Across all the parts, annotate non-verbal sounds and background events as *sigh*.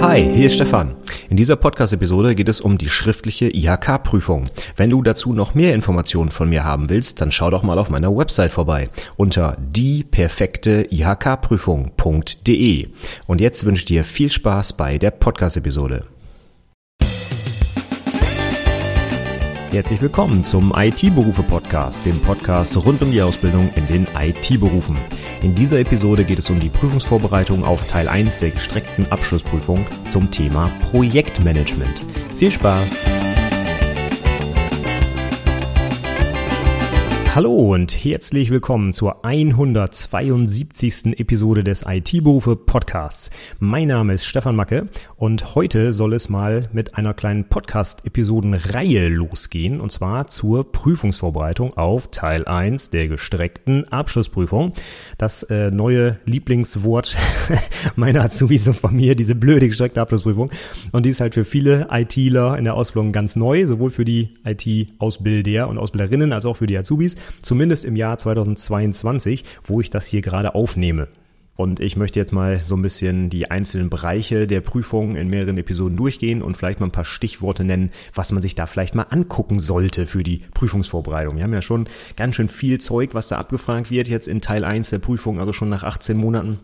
Hi, hier ist Stefan. In dieser Podcast-Episode geht es um die schriftliche IHK-Prüfung. Wenn du dazu noch mehr Informationen von mir haben willst, dann schau doch mal auf meiner Website vorbei unter dieperfekte-IHK-Prüfung.de. Und jetzt wünsche ich dir viel Spaß bei der Podcast-Episode. Herzlich willkommen zum IT-Berufe-Podcast, dem Podcast rund um die Ausbildung in den IT-Berufen. In dieser Episode geht es um die Prüfungsvorbereitung auf Teil 1 der gestreckten Abschlussprüfung zum Thema Projektmanagement. Viel Spaß! Hallo und herzlich willkommen zur 172. Episode des IT-Berufe Podcasts. Mein Name ist Stefan Macke und heute soll es mal mit einer kleinen Podcast-Episodenreihe losgehen und zwar zur Prüfungsvorbereitung auf Teil 1 der gestreckten Abschlussprüfung. Das äh, neue Lieblingswort *laughs* meiner Azubis und von mir, diese blöde gestreckte Abschlussprüfung. Und die ist halt für viele ITler in der Ausbildung ganz neu, sowohl für die IT-Ausbilder und Ausbilderinnen als auch für die Azubis zumindest im Jahr 2022, wo ich das hier gerade aufnehme. Und ich möchte jetzt mal so ein bisschen die einzelnen Bereiche der Prüfung in mehreren Episoden durchgehen und vielleicht mal ein paar Stichworte nennen, was man sich da vielleicht mal angucken sollte für die Prüfungsvorbereitung. Wir haben ja schon ganz schön viel Zeug, was da abgefragt wird jetzt in Teil 1 der Prüfung, also schon nach 18 Monaten.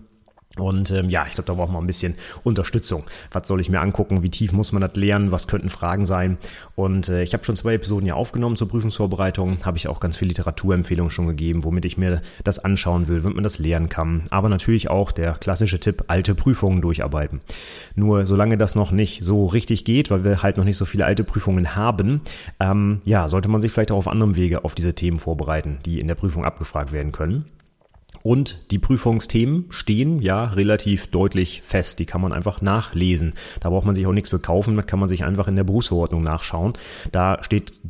Und ähm, ja, ich glaube, da braucht man ein bisschen Unterstützung. Was soll ich mir angucken? Wie tief muss man das lernen? Was könnten Fragen sein? Und äh, ich habe schon zwei Episoden ja aufgenommen zur Prüfungsvorbereitung. Habe ich auch ganz viel Literaturempfehlungen schon gegeben, womit ich mir das anschauen will, womit man das lernen kann. Aber natürlich auch der klassische Tipp, alte Prüfungen durcharbeiten. Nur solange das noch nicht so richtig geht, weil wir halt noch nicht so viele alte Prüfungen haben, ähm, ja, sollte man sich vielleicht auch auf anderem Wege auf diese Themen vorbereiten, die in der Prüfung abgefragt werden können. Und die Prüfungsthemen stehen ja relativ deutlich fest. Die kann man einfach nachlesen. Da braucht man sich auch nichts für kaufen. Da kann man sich einfach in der Berufsverordnung nachschauen. Da steht,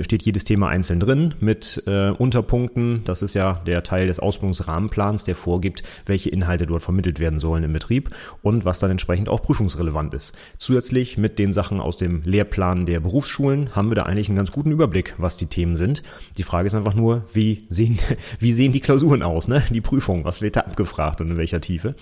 steht jedes Thema einzeln drin mit äh, Unterpunkten. Das ist ja der Teil des Ausbildungsrahmenplans, der vorgibt, welche Inhalte dort vermittelt werden sollen im Betrieb und was dann entsprechend auch prüfungsrelevant ist. Zusätzlich mit den Sachen aus dem Lehrplan der Berufsschulen haben wir da eigentlich einen ganz guten Überblick, was die Themen sind. Die Frage ist einfach nur, wie sehen, *laughs* wie sehen die Klausuren aus? Ne? Die Prüfung, was wird da abgefragt und in welcher Tiefe.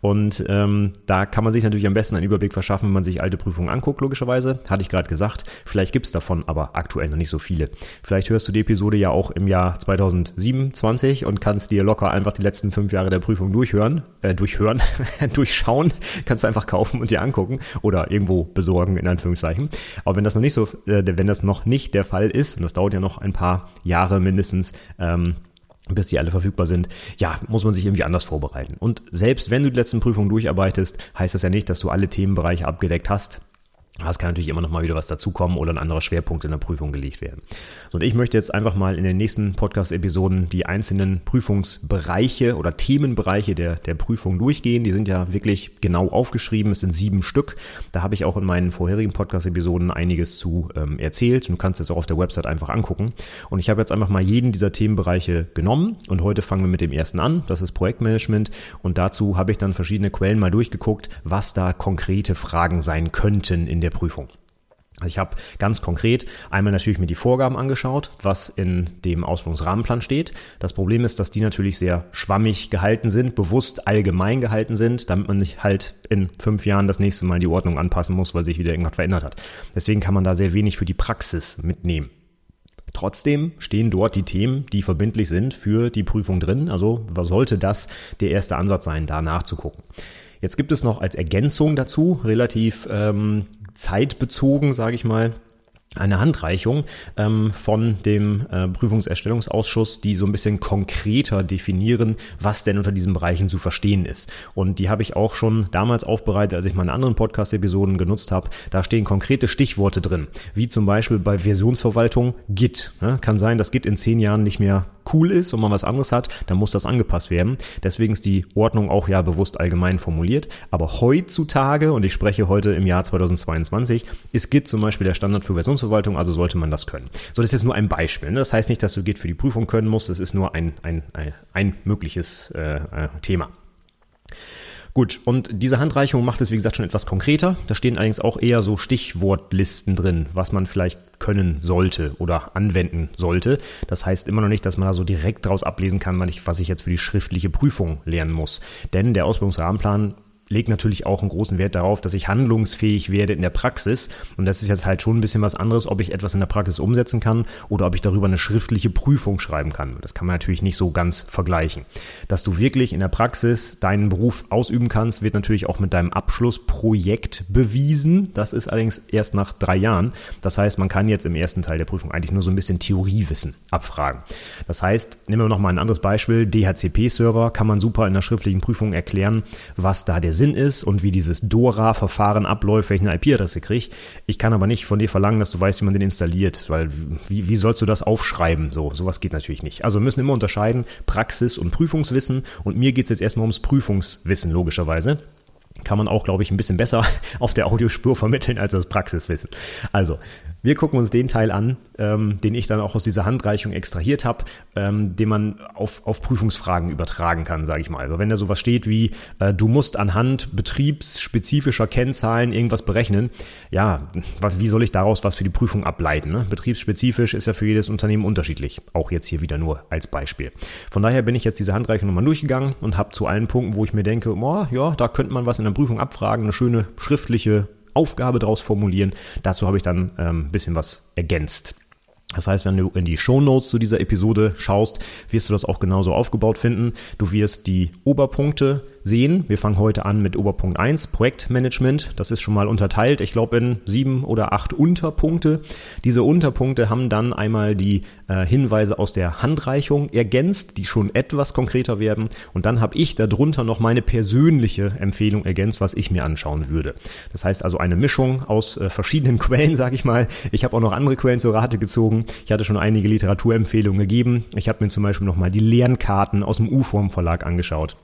Und ähm, da kann man sich natürlich am besten einen Überblick verschaffen, wenn man sich alte Prüfungen anguckt, logischerweise. Hatte ich gerade gesagt. Vielleicht gibt's davon aber aktuell noch nicht so viele. Vielleicht hörst du die Episode ja auch im Jahr 2027 und kannst dir locker einfach die letzten fünf Jahre der Prüfung durchhören, äh, durchhören, *laughs* durchschauen, kannst du einfach kaufen und dir angucken oder irgendwo besorgen, in Anführungszeichen. Aber wenn das noch nicht so, äh, wenn das noch nicht der Fall ist, und das dauert ja noch ein paar Jahre mindestens, ähm, bis die alle verfügbar sind, ja, muss man sich irgendwie anders vorbereiten. Und selbst wenn du die letzten Prüfungen durcharbeitest, heißt das ja nicht, dass du alle Themenbereiche abgedeckt hast. Es kann natürlich immer noch mal wieder was dazukommen oder ein anderer Schwerpunkt in der Prüfung gelegt werden. Und ich möchte jetzt einfach mal in den nächsten Podcast-Episoden die einzelnen Prüfungsbereiche oder Themenbereiche der, der Prüfung durchgehen. Die sind ja wirklich genau aufgeschrieben. Es sind sieben Stück. Da habe ich auch in meinen vorherigen Podcast-Episoden einiges zu ähm, erzählt. Du kannst es auch auf der Website einfach angucken. Und ich habe jetzt einfach mal jeden dieser Themenbereiche genommen. Und heute fangen wir mit dem ersten an. Das ist Projektmanagement. Und dazu habe ich dann verschiedene Quellen mal durchgeguckt, was da konkrete Fragen sein könnten in der der Prüfung. Also ich habe ganz konkret einmal natürlich mir die Vorgaben angeschaut, was in dem Ausbildungsrahmenplan steht. Das Problem ist, dass die natürlich sehr schwammig gehalten sind, bewusst allgemein gehalten sind, damit man nicht halt in fünf Jahren das nächste Mal die Ordnung anpassen muss, weil sich wieder irgendwas verändert hat. Deswegen kann man da sehr wenig für die Praxis mitnehmen. Trotzdem stehen dort die Themen, die verbindlich sind für die Prüfung drin. Also sollte das der erste Ansatz sein, da nachzugucken. Jetzt gibt es noch als Ergänzung dazu relativ ähm, zeitbezogen, sage ich mal, eine Handreichung ähm, von dem äh, Prüfungserstellungsausschuss, die so ein bisschen konkreter definieren, was denn unter diesen Bereichen zu verstehen ist. Und die habe ich auch schon damals aufbereitet, als ich meine anderen Podcast-Episoden genutzt habe. Da stehen konkrete Stichworte drin, wie zum Beispiel bei Versionsverwaltung Git. Ne? Kann sein, dass Git in zehn Jahren nicht mehr cool ist und man was anderes hat, dann muss das angepasst werden. Deswegen ist die Ordnung auch ja bewusst allgemein formuliert. Aber heutzutage, und ich spreche heute im Jahr 2022, ist Git zum Beispiel der Standard für Versionsverwaltung Verwaltung, also sollte man das können. So, das ist jetzt nur ein Beispiel. Ne? Das heißt nicht, dass du Git für die Prüfung können musst, das ist nur ein, ein, ein, ein mögliches äh, äh, Thema. Gut, und diese Handreichung macht es, wie gesagt, schon etwas konkreter. Da stehen allerdings auch eher so Stichwortlisten drin, was man vielleicht können sollte oder anwenden sollte. Das heißt immer noch nicht, dass man da so direkt daraus ablesen kann, was ich jetzt für die schriftliche Prüfung lernen muss. Denn der Ausbildungsrahmenplan lege natürlich auch einen großen Wert darauf, dass ich handlungsfähig werde in der Praxis. Und das ist jetzt halt schon ein bisschen was anderes, ob ich etwas in der Praxis umsetzen kann oder ob ich darüber eine schriftliche Prüfung schreiben kann. Das kann man natürlich nicht so ganz vergleichen. Dass du wirklich in der Praxis deinen Beruf ausüben kannst, wird natürlich auch mit deinem Abschlussprojekt bewiesen. Das ist allerdings erst nach drei Jahren. Das heißt, man kann jetzt im ersten Teil der Prüfung eigentlich nur so ein bisschen Theoriewissen abfragen. Das heißt, nehmen wir noch mal ein anderes Beispiel. DHCP-Server kann man super in der schriftlichen Prüfung erklären, was da der Sinn ist und wie dieses DORA-Verfahren abläuft, welche IP-Adresse kriege. Ich kann aber nicht von dir verlangen, dass du weißt, wie man den installiert, weil wie, wie sollst du das aufschreiben? So, sowas geht natürlich nicht. Also wir müssen immer unterscheiden Praxis und Prüfungswissen und mir geht es jetzt erstmal ums Prüfungswissen, logischerweise kann man auch, glaube ich, ein bisschen besser *laughs* auf der Audiospur vermitteln als das Praxiswissen. Also, wir gucken uns den Teil an, ähm, den ich dann auch aus dieser Handreichung extrahiert habe, ähm, den man auf, auf Prüfungsfragen übertragen kann, sage ich mal. Also wenn da sowas steht wie, äh, du musst anhand betriebsspezifischer Kennzahlen irgendwas berechnen, ja, was, wie soll ich daraus was für die Prüfung ableiten? Ne? Betriebsspezifisch ist ja für jedes Unternehmen unterschiedlich. Auch jetzt hier wieder nur als Beispiel. Von daher bin ich jetzt diese Handreichung nochmal durchgegangen und habe zu allen Punkten, wo ich mir denke, oh, ja, da könnte man was in der Prüfung abfragen, eine schöne schriftliche Aufgabe daraus formulieren. Dazu habe ich dann ein ähm, bisschen was ergänzt. Das heißt, wenn du in die Show Notes zu dieser Episode schaust, wirst du das auch genauso aufgebaut finden. Du wirst die Oberpunkte sehen. Wir fangen heute an mit Oberpunkt 1, Projektmanagement. Das ist schon mal unterteilt, ich glaube in sieben oder acht Unterpunkte. Diese Unterpunkte haben dann einmal die äh, Hinweise aus der Handreichung ergänzt, die schon etwas konkreter werden. Und dann habe ich darunter noch meine persönliche Empfehlung ergänzt, was ich mir anschauen würde. Das heißt also eine Mischung aus äh, verschiedenen *laughs* Quellen, sage ich mal. Ich habe auch noch andere Quellen zur Rate gezogen. Ich hatte schon einige Literaturempfehlungen gegeben. Ich habe mir zum Beispiel nochmal die Lernkarten aus dem U-Form Verlag angeschaut.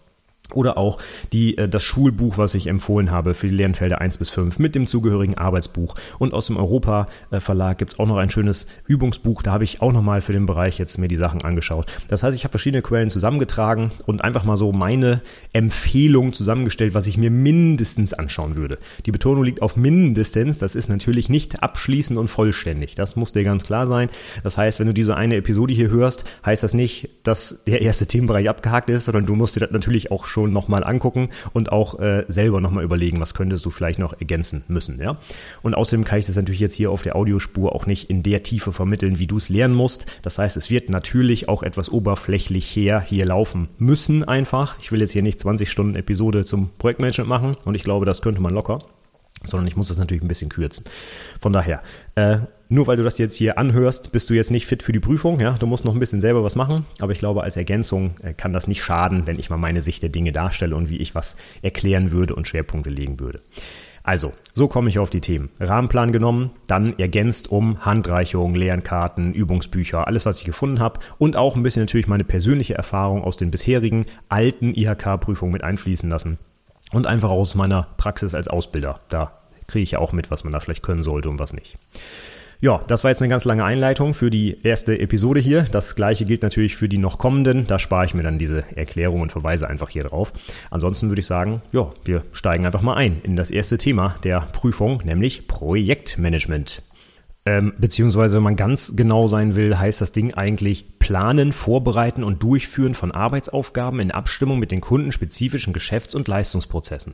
Oder auch die, äh, das Schulbuch, was ich empfohlen habe für die Lernfelder 1 bis 5 mit dem zugehörigen Arbeitsbuch. Und aus dem Europa äh, Verlag gibt's auch noch ein schönes Übungsbuch. Da habe ich auch nochmal für den Bereich jetzt mir die Sachen angeschaut. Das heißt, ich habe verschiedene Quellen zusammengetragen und einfach mal so meine Empfehlung zusammengestellt, was ich mir mindestens anschauen würde. Die Betonung liegt auf mindestens. Das ist natürlich nicht abschließend und vollständig. Das muss dir ganz klar sein. Das heißt, wenn du diese eine Episode hier hörst, heißt das nicht, dass der erste Themenbereich abgehakt ist, sondern du musst dir das natürlich auch schon nochmal angucken und auch äh, selber nochmal überlegen, was könntest du vielleicht noch ergänzen müssen. Ja? Und außerdem kann ich das natürlich jetzt hier auf der Audiospur auch nicht in der Tiefe vermitteln, wie du es lernen musst. Das heißt, es wird natürlich auch etwas oberflächlich her hier laufen müssen einfach. Ich will jetzt hier nicht 20 Stunden Episode zum Projektmanagement machen und ich glaube, das könnte man locker sondern ich muss das natürlich ein bisschen kürzen. Von daher, äh, nur weil du das jetzt hier anhörst, bist du jetzt nicht fit für die Prüfung. Ja, du musst noch ein bisschen selber was machen. Aber ich glaube, als Ergänzung äh, kann das nicht schaden, wenn ich mal meine Sicht der Dinge darstelle und wie ich was erklären würde und Schwerpunkte legen würde. Also, so komme ich auf die Themen. Rahmenplan genommen, dann ergänzt um Handreichungen, Lernkarten, Übungsbücher, alles, was ich gefunden habe und auch ein bisschen natürlich meine persönliche Erfahrung aus den bisherigen alten IHK-Prüfungen mit einfließen lassen und einfach aus meiner Praxis als Ausbilder. Da kriege ich ja auch mit, was man da vielleicht können sollte und was nicht. Ja, das war jetzt eine ganz lange Einleitung für die erste Episode hier. Das gleiche gilt natürlich für die noch kommenden. Da spare ich mir dann diese Erklärung und verweise einfach hier drauf. Ansonsten würde ich sagen, ja, wir steigen einfach mal ein in das erste Thema der Prüfung, nämlich Projektmanagement. Ähm, beziehungsweise, wenn man ganz genau sein will, heißt das Ding eigentlich Planen, Vorbereiten und Durchführen von Arbeitsaufgaben in Abstimmung mit den kundenspezifischen Geschäfts- und Leistungsprozessen.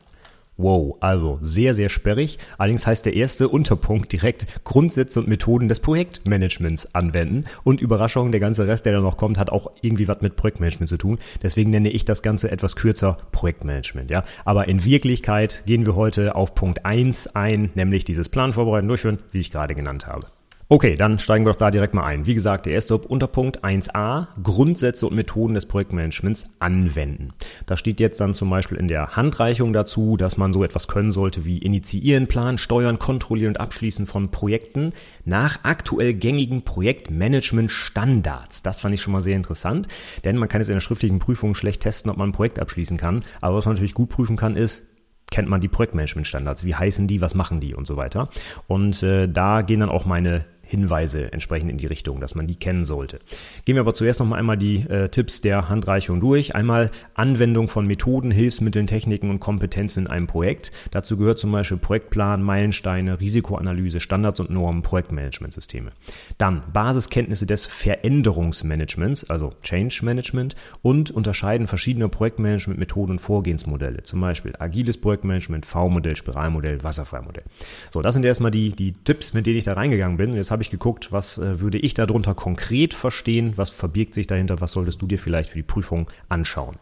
Wow, also sehr, sehr sperrig. Allerdings heißt der erste Unterpunkt direkt Grundsätze und Methoden des Projektmanagements anwenden. Und Überraschung, der ganze Rest, der da noch kommt, hat auch irgendwie was mit Projektmanagement zu tun. Deswegen nenne ich das Ganze etwas kürzer Projektmanagement, ja. Aber in Wirklichkeit gehen wir heute auf Punkt eins ein, nämlich dieses Plan vorbereiten, durchführen, wie ich gerade genannt habe. Okay, dann steigen wir doch da direkt mal ein. Wie gesagt, der erste Unterpunkt 1a, Grundsätze und Methoden des Projektmanagements anwenden. Da steht jetzt dann zum Beispiel in der Handreichung dazu, dass man so etwas können sollte wie initiieren, planen, steuern, kontrollieren und abschließen von Projekten nach aktuell gängigen Projektmanagement-Standards. Das fand ich schon mal sehr interessant, denn man kann jetzt in der schriftlichen Prüfung schlecht testen, ob man ein Projekt abschließen kann. Aber was man natürlich gut prüfen kann, ist, kennt man die Projektmanagement-Standards, wie heißen die, was machen die und so weiter. Und äh, da gehen dann auch meine Hinweise entsprechend in die Richtung, dass man die kennen sollte. Gehen wir aber zuerst noch mal einmal die äh, Tipps der Handreichung durch. Einmal Anwendung von Methoden, Hilfsmitteln, Techniken und Kompetenzen in einem Projekt. Dazu gehört zum Beispiel Projektplan, Meilensteine, Risikoanalyse, Standards und Normen, Projektmanagementsysteme. Dann Basiskenntnisse des Veränderungsmanagements, also Change Management und unterscheiden verschiedene Projektmanagementmethoden und Vorgehensmodelle. Zum Beispiel agiles Projektmanagement, V-Modell, Spiralmodell, Wasserfallmodell. So, das sind erstmal die, die Tipps, mit denen ich da reingegangen bin. Jetzt habe ich geguckt, was äh, würde ich darunter konkret verstehen, was verbirgt sich dahinter, was solltest du dir vielleicht für die Prüfung anschauen.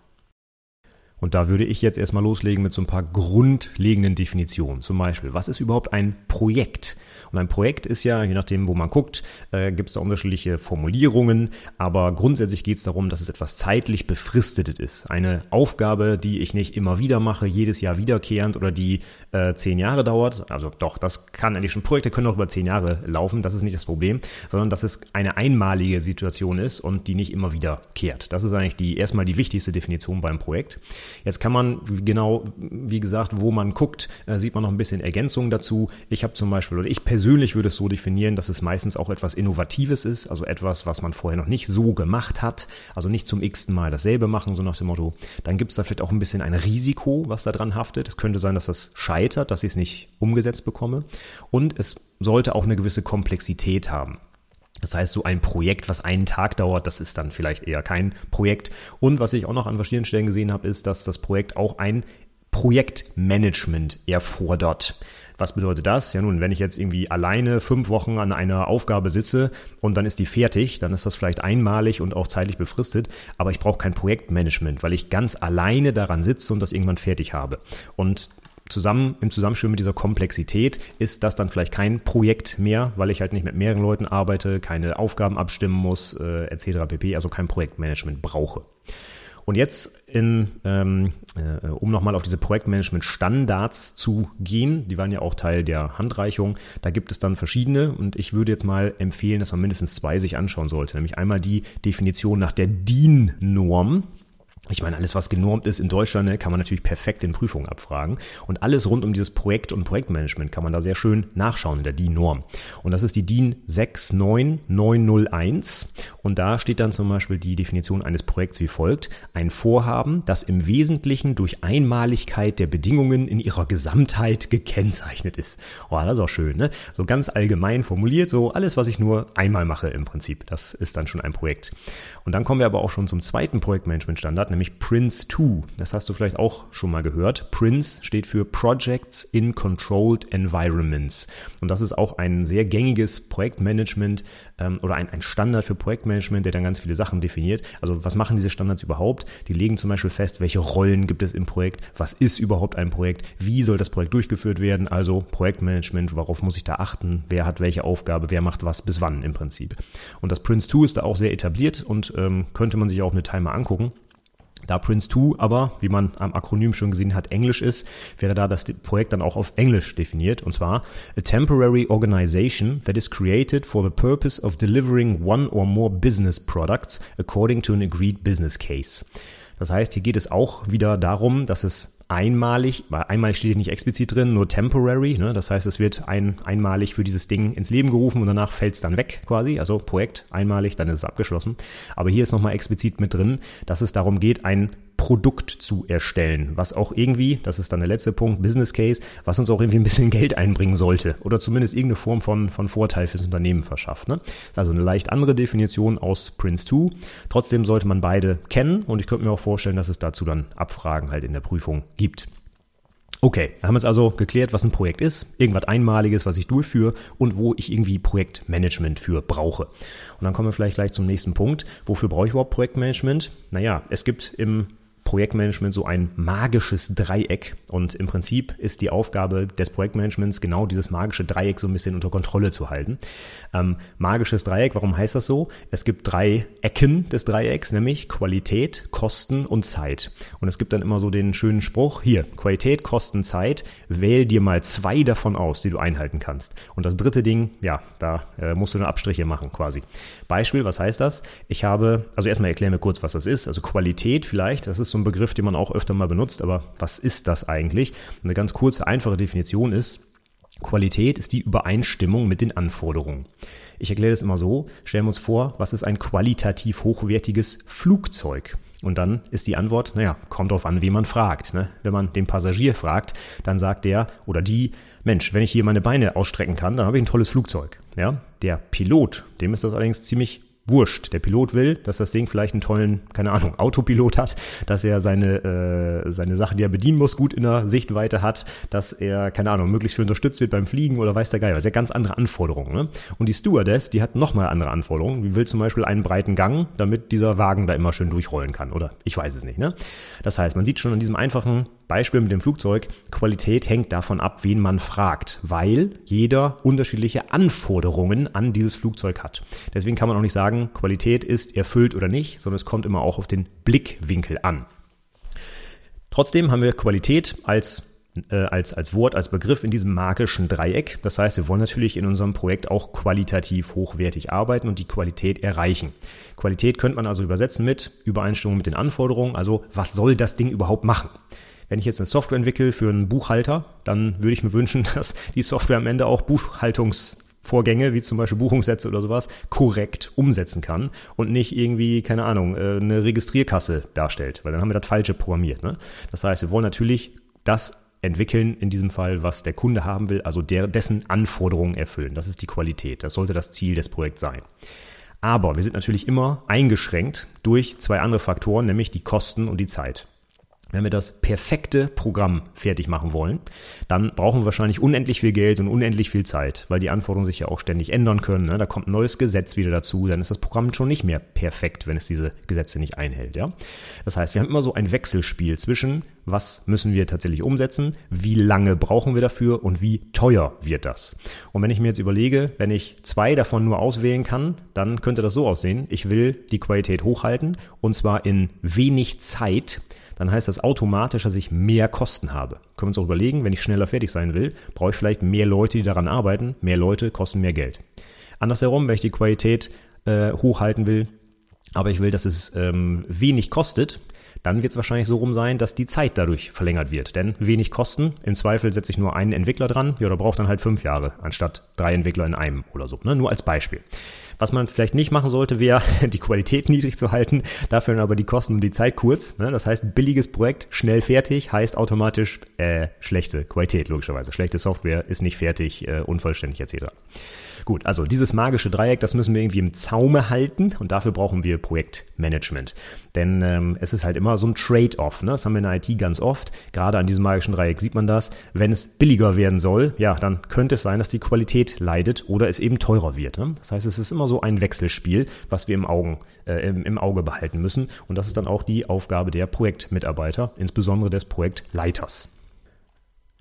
Und da würde ich jetzt erstmal loslegen mit so ein paar grundlegenden Definitionen. Zum Beispiel, was ist überhaupt ein Projekt? Und ein Projekt ist ja, je nachdem, wo man guckt, äh, gibt es da unterschiedliche Formulierungen, aber grundsätzlich geht es darum, dass es etwas zeitlich befristetes ist. Eine Aufgabe, die ich nicht immer wieder mache, jedes Jahr wiederkehrend oder die äh, zehn Jahre dauert. Also doch, das kann eigentlich schon, Projekte können auch über zehn Jahre laufen, das ist nicht das Problem, sondern dass es eine einmalige Situation ist und die nicht immer wiederkehrt. Das ist eigentlich die erstmal die wichtigste Definition beim Projekt. Jetzt kann man genau, wie gesagt, wo man guckt, äh, sieht man noch ein bisschen Ergänzungen dazu. Ich habe zum Beispiel, oder ich persönlich würde es so definieren, dass es meistens auch etwas Innovatives ist, also etwas, was man vorher noch nicht so gemacht hat, also nicht zum x-ten Mal dasselbe machen, so nach dem Motto. Dann gibt es da vielleicht auch ein bisschen ein Risiko, was da dran haftet. Es könnte sein, dass das scheitert, dass ich es nicht umgesetzt bekomme. Und es sollte auch eine gewisse Komplexität haben. Das heißt, so ein Projekt, was einen Tag dauert, das ist dann vielleicht eher kein Projekt. Und was ich auch noch an verschiedenen Stellen gesehen habe, ist, dass das Projekt auch ein Projektmanagement erfordert. Was bedeutet das? Ja nun, wenn ich jetzt irgendwie alleine fünf Wochen an einer Aufgabe sitze und dann ist die fertig, dann ist das vielleicht einmalig und auch zeitlich befristet, aber ich brauche kein Projektmanagement, weil ich ganz alleine daran sitze und das irgendwann fertig habe. Und zusammen im Zusammenspiel mit dieser Komplexität ist das dann vielleicht kein Projekt mehr, weil ich halt nicht mit mehreren Leuten arbeite, keine Aufgaben abstimmen muss, äh, etc. pp. Also kein Projektmanagement brauche. Und jetzt, in, ähm, äh, um nochmal auf diese Projektmanagement-Standards zu gehen, die waren ja auch Teil der Handreichung, da gibt es dann verschiedene und ich würde jetzt mal empfehlen, dass man mindestens zwei sich anschauen sollte. Nämlich einmal die Definition nach der DIN-Norm. Ich meine, alles, was genormt ist in Deutschland, ne, kann man natürlich perfekt in Prüfungen abfragen. Und alles rund um dieses Projekt und Projektmanagement kann man da sehr schön nachschauen in der DIN-Norm. Und das ist die DIN 69901. Und da steht dann zum Beispiel die Definition eines Projekts wie folgt. Ein Vorhaben, das im Wesentlichen durch Einmaligkeit der Bedingungen in ihrer Gesamtheit gekennzeichnet ist. Oh, das ist auch schön, ne? So ganz allgemein formuliert, so alles, was ich nur einmal mache im Prinzip. Das ist dann schon ein Projekt. Und dann kommen wir aber auch schon zum zweiten Projektmanagement-Standard, nämlich Prince 2. Das hast du vielleicht auch schon mal gehört. Prince steht für Projects in Controlled Environments. Und das ist auch ein sehr gängiges Projektmanagement ähm, oder ein, ein Standard für Projektmanagement, der dann ganz viele Sachen definiert. Also was machen diese Standards überhaupt? Die legen zum Beispiel fest, welche Rollen gibt es im Projekt, was ist überhaupt ein Projekt, wie soll das Projekt durchgeführt werden, also Projektmanagement, worauf muss ich da achten, wer hat welche Aufgabe, wer macht was bis wann im Prinzip. Und das Prince 2 ist da auch sehr etabliert und ähm, könnte man sich auch mit Timer angucken. Da Prince 2 aber, wie man am Akronym schon gesehen hat, Englisch ist, wäre da das Projekt dann auch auf Englisch definiert. Und zwar a temporary organization that is created for the purpose of delivering one or more business products according to an agreed business case. Das heißt, hier geht es auch wieder darum, dass es einmalig, weil einmalig steht hier nicht explizit drin, nur temporary. Ne? Das heißt, es wird ein, einmalig für dieses Ding ins Leben gerufen und danach fällt es dann weg quasi. Also Projekt einmalig, dann ist es abgeschlossen. Aber hier ist nochmal explizit mit drin, dass es darum geht, ein Produkt zu erstellen, was auch irgendwie, das ist dann der letzte Punkt, Business Case, was uns auch irgendwie ein bisschen *laughs* Geld einbringen sollte oder zumindest irgendeine Form von, von Vorteil fürs Unternehmen verschafft. Ne? Das ist also eine leicht andere Definition aus Prince 2. Trotzdem sollte man beide kennen und ich könnte mir auch vorstellen, dass es dazu dann Abfragen halt in der Prüfung gibt. Okay, wir haben jetzt also geklärt, was ein Projekt ist, irgendwas Einmaliges, was ich durchführe und wo ich irgendwie Projektmanagement für brauche. Und dann kommen wir vielleicht gleich zum nächsten Punkt. Wofür brauche ich überhaupt Projektmanagement? Naja, es gibt im Projektmanagement so ein magisches Dreieck. Und im Prinzip ist die Aufgabe des Projektmanagements genau dieses magische Dreieck so ein bisschen unter Kontrolle zu halten. Ähm, magisches Dreieck, warum heißt das so? Es gibt drei Ecken des Dreiecks, nämlich Qualität, Kosten und Zeit. Und es gibt dann immer so den schönen Spruch, hier, Qualität, Kosten, Zeit, wähl dir mal zwei davon aus, die du einhalten kannst. Und das dritte Ding, ja, da äh, musst du dann Abstriche machen quasi. Beispiel, was heißt das? Ich habe, also erstmal erklären wir kurz, was das ist. Also Qualität vielleicht, das ist so ein Begriff, den man auch öfter mal benutzt, aber was ist das eigentlich? Eine ganz kurze, einfache Definition ist, Qualität ist die Übereinstimmung mit den Anforderungen. Ich erkläre das immer so, stellen wir uns vor, was ist ein qualitativ hochwertiges Flugzeug? Und dann ist die Antwort, naja, kommt drauf an, wie man fragt. Ne? Wenn man den Passagier fragt, dann sagt der oder die, Mensch, wenn ich hier meine Beine ausstrecken kann, dann habe ich ein tolles Flugzeug. Ja? Der Pilot, dem ist das allerdings ziemlich wurscht. Der Pilot will, dass das Ding vielleicht einen tollen, keine Ahnung, Autopilot hat, dass er seine, äh, seine Sachen, die er bedienen muss, gut in der Sichtweite hat, dass er, keine Ahnung, möglichst viel unterstützt wird beim Fliegen oder weiß der Geil. Das sind ja ganz andere Anforderungen. Ne? Und die Stewardess, die hat nochmal andere Anforderungen. Die will zum Beispiel einen breiten Gang, damit dieser Wagen da immer schön durchrollen kann. Oder ich weiß es nicht. Ne? Das heißt, man sieht schon an diesem einfachen Beispiel mit dem Flugzeug, Qualität hängt davon ab, wen man fragt, weil jeder unterschiedliche Anforderungen an dieses Flugzeug hat. Deswegen kann man auch nicht sagen, Qualität ist erfüllt oder nicht, sondern es kommt immer auch auf den Blickwinkel an. Trotzdem haben wir Qualität als äh, als, als Wort, als Begriff in diesem magischen Dreieck. Das heißt, wir wollen natürlich in unserem Projekt auch qualitativ hochwertig arbeiten und die Qualität erreichen. Qualität könnte man also übersetzen mit Übereinstimmung mit den Anforderungen. Also was soll das Ding überhaupt machen? Wenn ich jetzt eine Software entwickle für einen Buchhalter, dann würde ich mir wünschen, *laughs* dass die Software am Ende auch Buchhaltungsvorgänge, wie zum Beispiel Buchungssätze oder sowas, korrekt umsetzen kann und nicht irgendwie, keine Ahnung, äh, eine Registrierkasse darstellt, weil dann haben wir das Falsche programmiert. Ne? Das heißt, wir wollen natürlich das entwickeln, in diesem Fall, was der Kunde haben will, also der, dessen Anforderungen erfüllen. Das ist die Qualität. Das sollte das Ziel des Projekts sein. Aber wir sind natürlich immer eingeschränkt durch zwei andere Faktoren, nämlich die Kosten und die Zeit. Wenn wir das perfekte Programm fertig machen wollen, dann brauchen wir wahrscheinlich unendlich viel Geld und unendlich viel Zeit, weil die Anforderungen sich ja auch ständig ändern können. Ne? Da kommt ein neues Gesetz wieder dazu, dann ist das Programm schon nicht mehr perfekt, wenn es diese Gesetze nicht einhält. Ja? Das heißt, wir haben immer so ein Wechselspiel zwischen, was müssen wir tatsächlich umsetzen, wie lange brauchen wir dafür und wie teuer wird das. Und wenn ich mir jetzt überlege, wenn ich zwei davon nur auswählen kann, dann könnte das so aussehen, ich will die Qualität hochhalten und zwar in wenig Zeit dann heißt das automatisch, dass ich mehr Kosten habe. Können wir uns auch überlegen, wenn ich schneller fertig sein will, brauche ich vielleicht mehr Leute, die daran arbeiten. Mehr Leute kosten mehr Geld. Andersherum, wenn ich die Qualität äh, hochhalten will, aber ich will, dass es ähm, wenig kostet, dann wird es wahrscheinlich so rum sein, dass die Zeit dadurch verlängert wird. Denn wenig Kosten, im Zweifel setze ich nur einen Entwickler dran, ja, oder braucht dann halt fünf Jahre, anstatt drei Entwickler in einem oder so. Ne? Nur als Beispiel. Was man vielleicht nicht machen sollte, wäre, *laughs* die Qualität niedrig zu halten, dafür aber die Kosten und die Zeit kurz. Ne? Das heißt, billiges Projekt, schnell fertig, heißt automatisch äh, schlechte Qualität, logischerweise. Schlechte Software ist nicht fertig, äh, unvollständig etc. Gut, also dieses magische Dreieck, das müssen wir irgendwie im Zaume halten und dafür brauchen wir Projektmanagement. Denn ähm, es ist halt immer so ein Trade-off. Ne? Das haben wir in der IT ganz oft. Gerade an diesem magischen Dreieck sieht man das. Wenn es billiger werden soll, ja, dann könnte es sein, dass die Qualität leidet oder es eben teurer wird. Ne? Das heißt, es ist immer so ein Wechselspiel, was wir im, Augen, äh, im, im Auge behalten müssen. Und das ist dann auch die Aufgabe der Projektmitarbeiter, insbesondere des Projektleiters.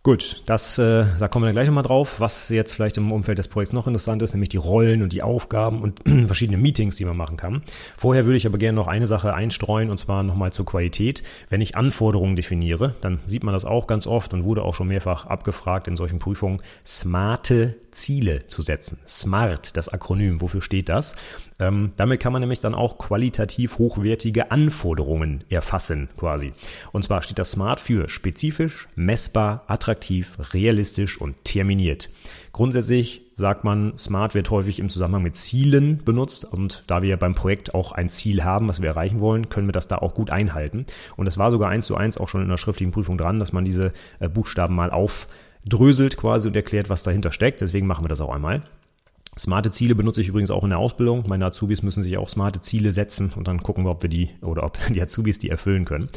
Gut, das, äh, da kommen wir gleich nochmal drauf, was jetzt vielleicht im Umfeld des Projekts noch interessant ist, nämlich die Rollen und die Aufgaben und *clears throat* verschiedene Meetings, die man machen kann. Vorher würde ich aber gerne noch eine Sache einstreuen und zwar nochmal zur Qualität. Wenn ich Anforderungen definiere, dann sieht man das auch ganz oft und wurde auch schon mehrfach abgefragt in solchen Prüfungen, smarte Ziele zu setzen. SMART, das Akronym, wofür steht das? Ähm, damit kann man nämlich dann auch qualitativ hochwertige Anforderungen erfassen, quasi. Und zwar steht das SMART für spezifisch, messbar, attraktiv, realistisch und terminiert. Grundsätzlich sagt man, SMART wird häufig im Zusammenhang mit Zielen benutzt und da wir beim Projekt auch ein Ziel haben, was wir erreichen wollen, können wir das da auch gut einhalten. Und es war sogar eins zu eins auch schon in der schriftlichen Prüfung dran, dass man diese äh, Buchstaben mal aufdröselt quasi und erklärt, was dahinter steckt. Deswegen machen wir das auch einmal. Smarte Ziele benutze ich übrigens auch in der Ausbildung. Meine Azubis müssen sich auch smarte Ziele setzen und dann gucken wir, ob wir die oder ob *laughs* die Azubis die erfüllen können.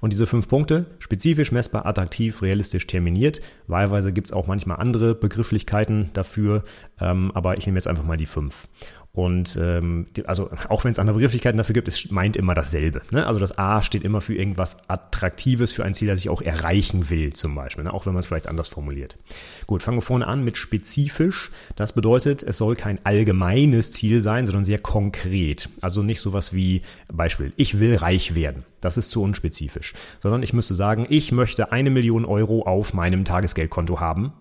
Und diese fünf Punkte, spezifisch, messbar, attraktiv, realistisch, terminiert. Wahlweise gibt es auch manchmal andere Begrifflichkeiten dafür, ähm, aber ich nehme jetzt einfach mal die fünf. Und ähm, also auch wenn es andere Begrifflichkeiten dafür gibt, es meint immer dasselbe. Ne? Also das A steht immer für irgendwas Attraktives, für ein Ziel, das ich auch erreichen will, zum Beispiel, ne? auch wenn man es vielleicht anders formuliert. Gut, fangen wir vorne an mit spezifisch. Das bedeutet, es soll kein allgemeines Ziel sein, sondern sehr konkret. Also nicht sowas wie Beispiel, ich will reich werden. Das ist zu unspezifisch. Sondern ich müsste sagen, ich möchte eine Million Euro auf meinem Tagesgeldkonto haben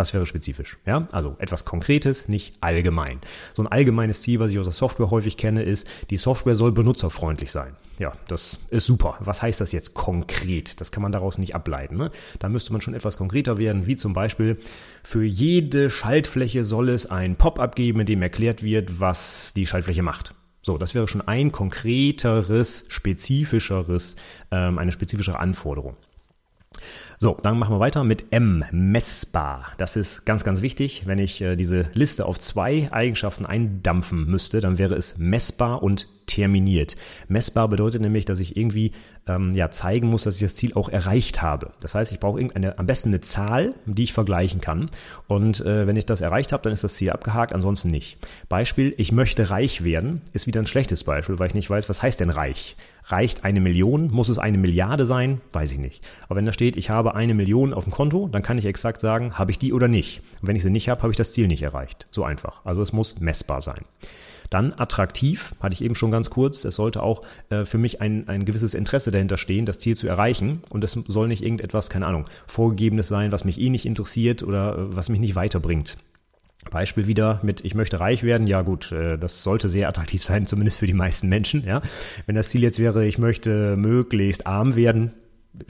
Das wäre spezifisch. Ja, also etwas Konkretes, nicht allgemein. So ein allgemeines Ziel, was ich aus der Software häufig kenne, ist, die Software soll benutzerfreundlich sein. Ja, das ist super. Was heißt das jetzt konkret? Das kann man daraus nicht ableiten. Ne? Da müsste man schon etwas konkreter werden, wie zum Beispiel, für jede Schaltfläche soll es ein Pop-up geben, in dem erklärt wird, was die Schaltfläche macht. So, das wäre schon ein konkreteres, spezifischeres, ähm, eine spezifischere Anforderung. So, dann machen wir weiter mit M, messbar. Das ist ganz, ganz wichtig. Wenn ich äh, diese Liste auf zwei Eigenschaften eindampfen müsste, dann wäre es messbar und terminiert. Messbar bedeutet nämlich, dass ich irgendwie ähm, ja, zeigen muss, dass ich das Ziel auch erreicht habe. Das heißt, ich brauche irgendeine, am besten eine Zahl, die ich vergleichen kann. Und äh, wenn ich das erreicht habe, dann ist das Ziel abgehakt, ansonsten nicht. Beispiel, ich möchte reich werden, ist wieder ein schlechtes Beispiel, weil ich nicht weiß, was heißt denn reich? Reicht eine Million? Muss es eine Milliarde sein? Weiß ich nicht. Aber wenn da steht, ich habe eine Million auf dem Konto, dann kann ich exakt sagen, habe ich die oder nicht. Und wenn ich sie nicht habe, habe ich das Ziel nicht erreicht. So einfach. Also es muss messbar sein. Dann attraktiv, hatte ich eben schon ganz kurz. Es sollte auch äh, für mich ein, ein gewisses Interesse dahinter stehen, das Ziel zu erreichen. Und es soll nicht irgendetwas, keine Ahnung, vorgegebenes sein, was mich eh nicht interessiert oder äh, was mich nicht weiterbringt. Beispiel wieder mit ich möchte reich werden. Ja gut, äh, das sollte sehr attraktiv sein, zumindest für die meisten Menschen. Ja, wenn das Ziel jetzt wäre, ich möchte möglichst arm werden,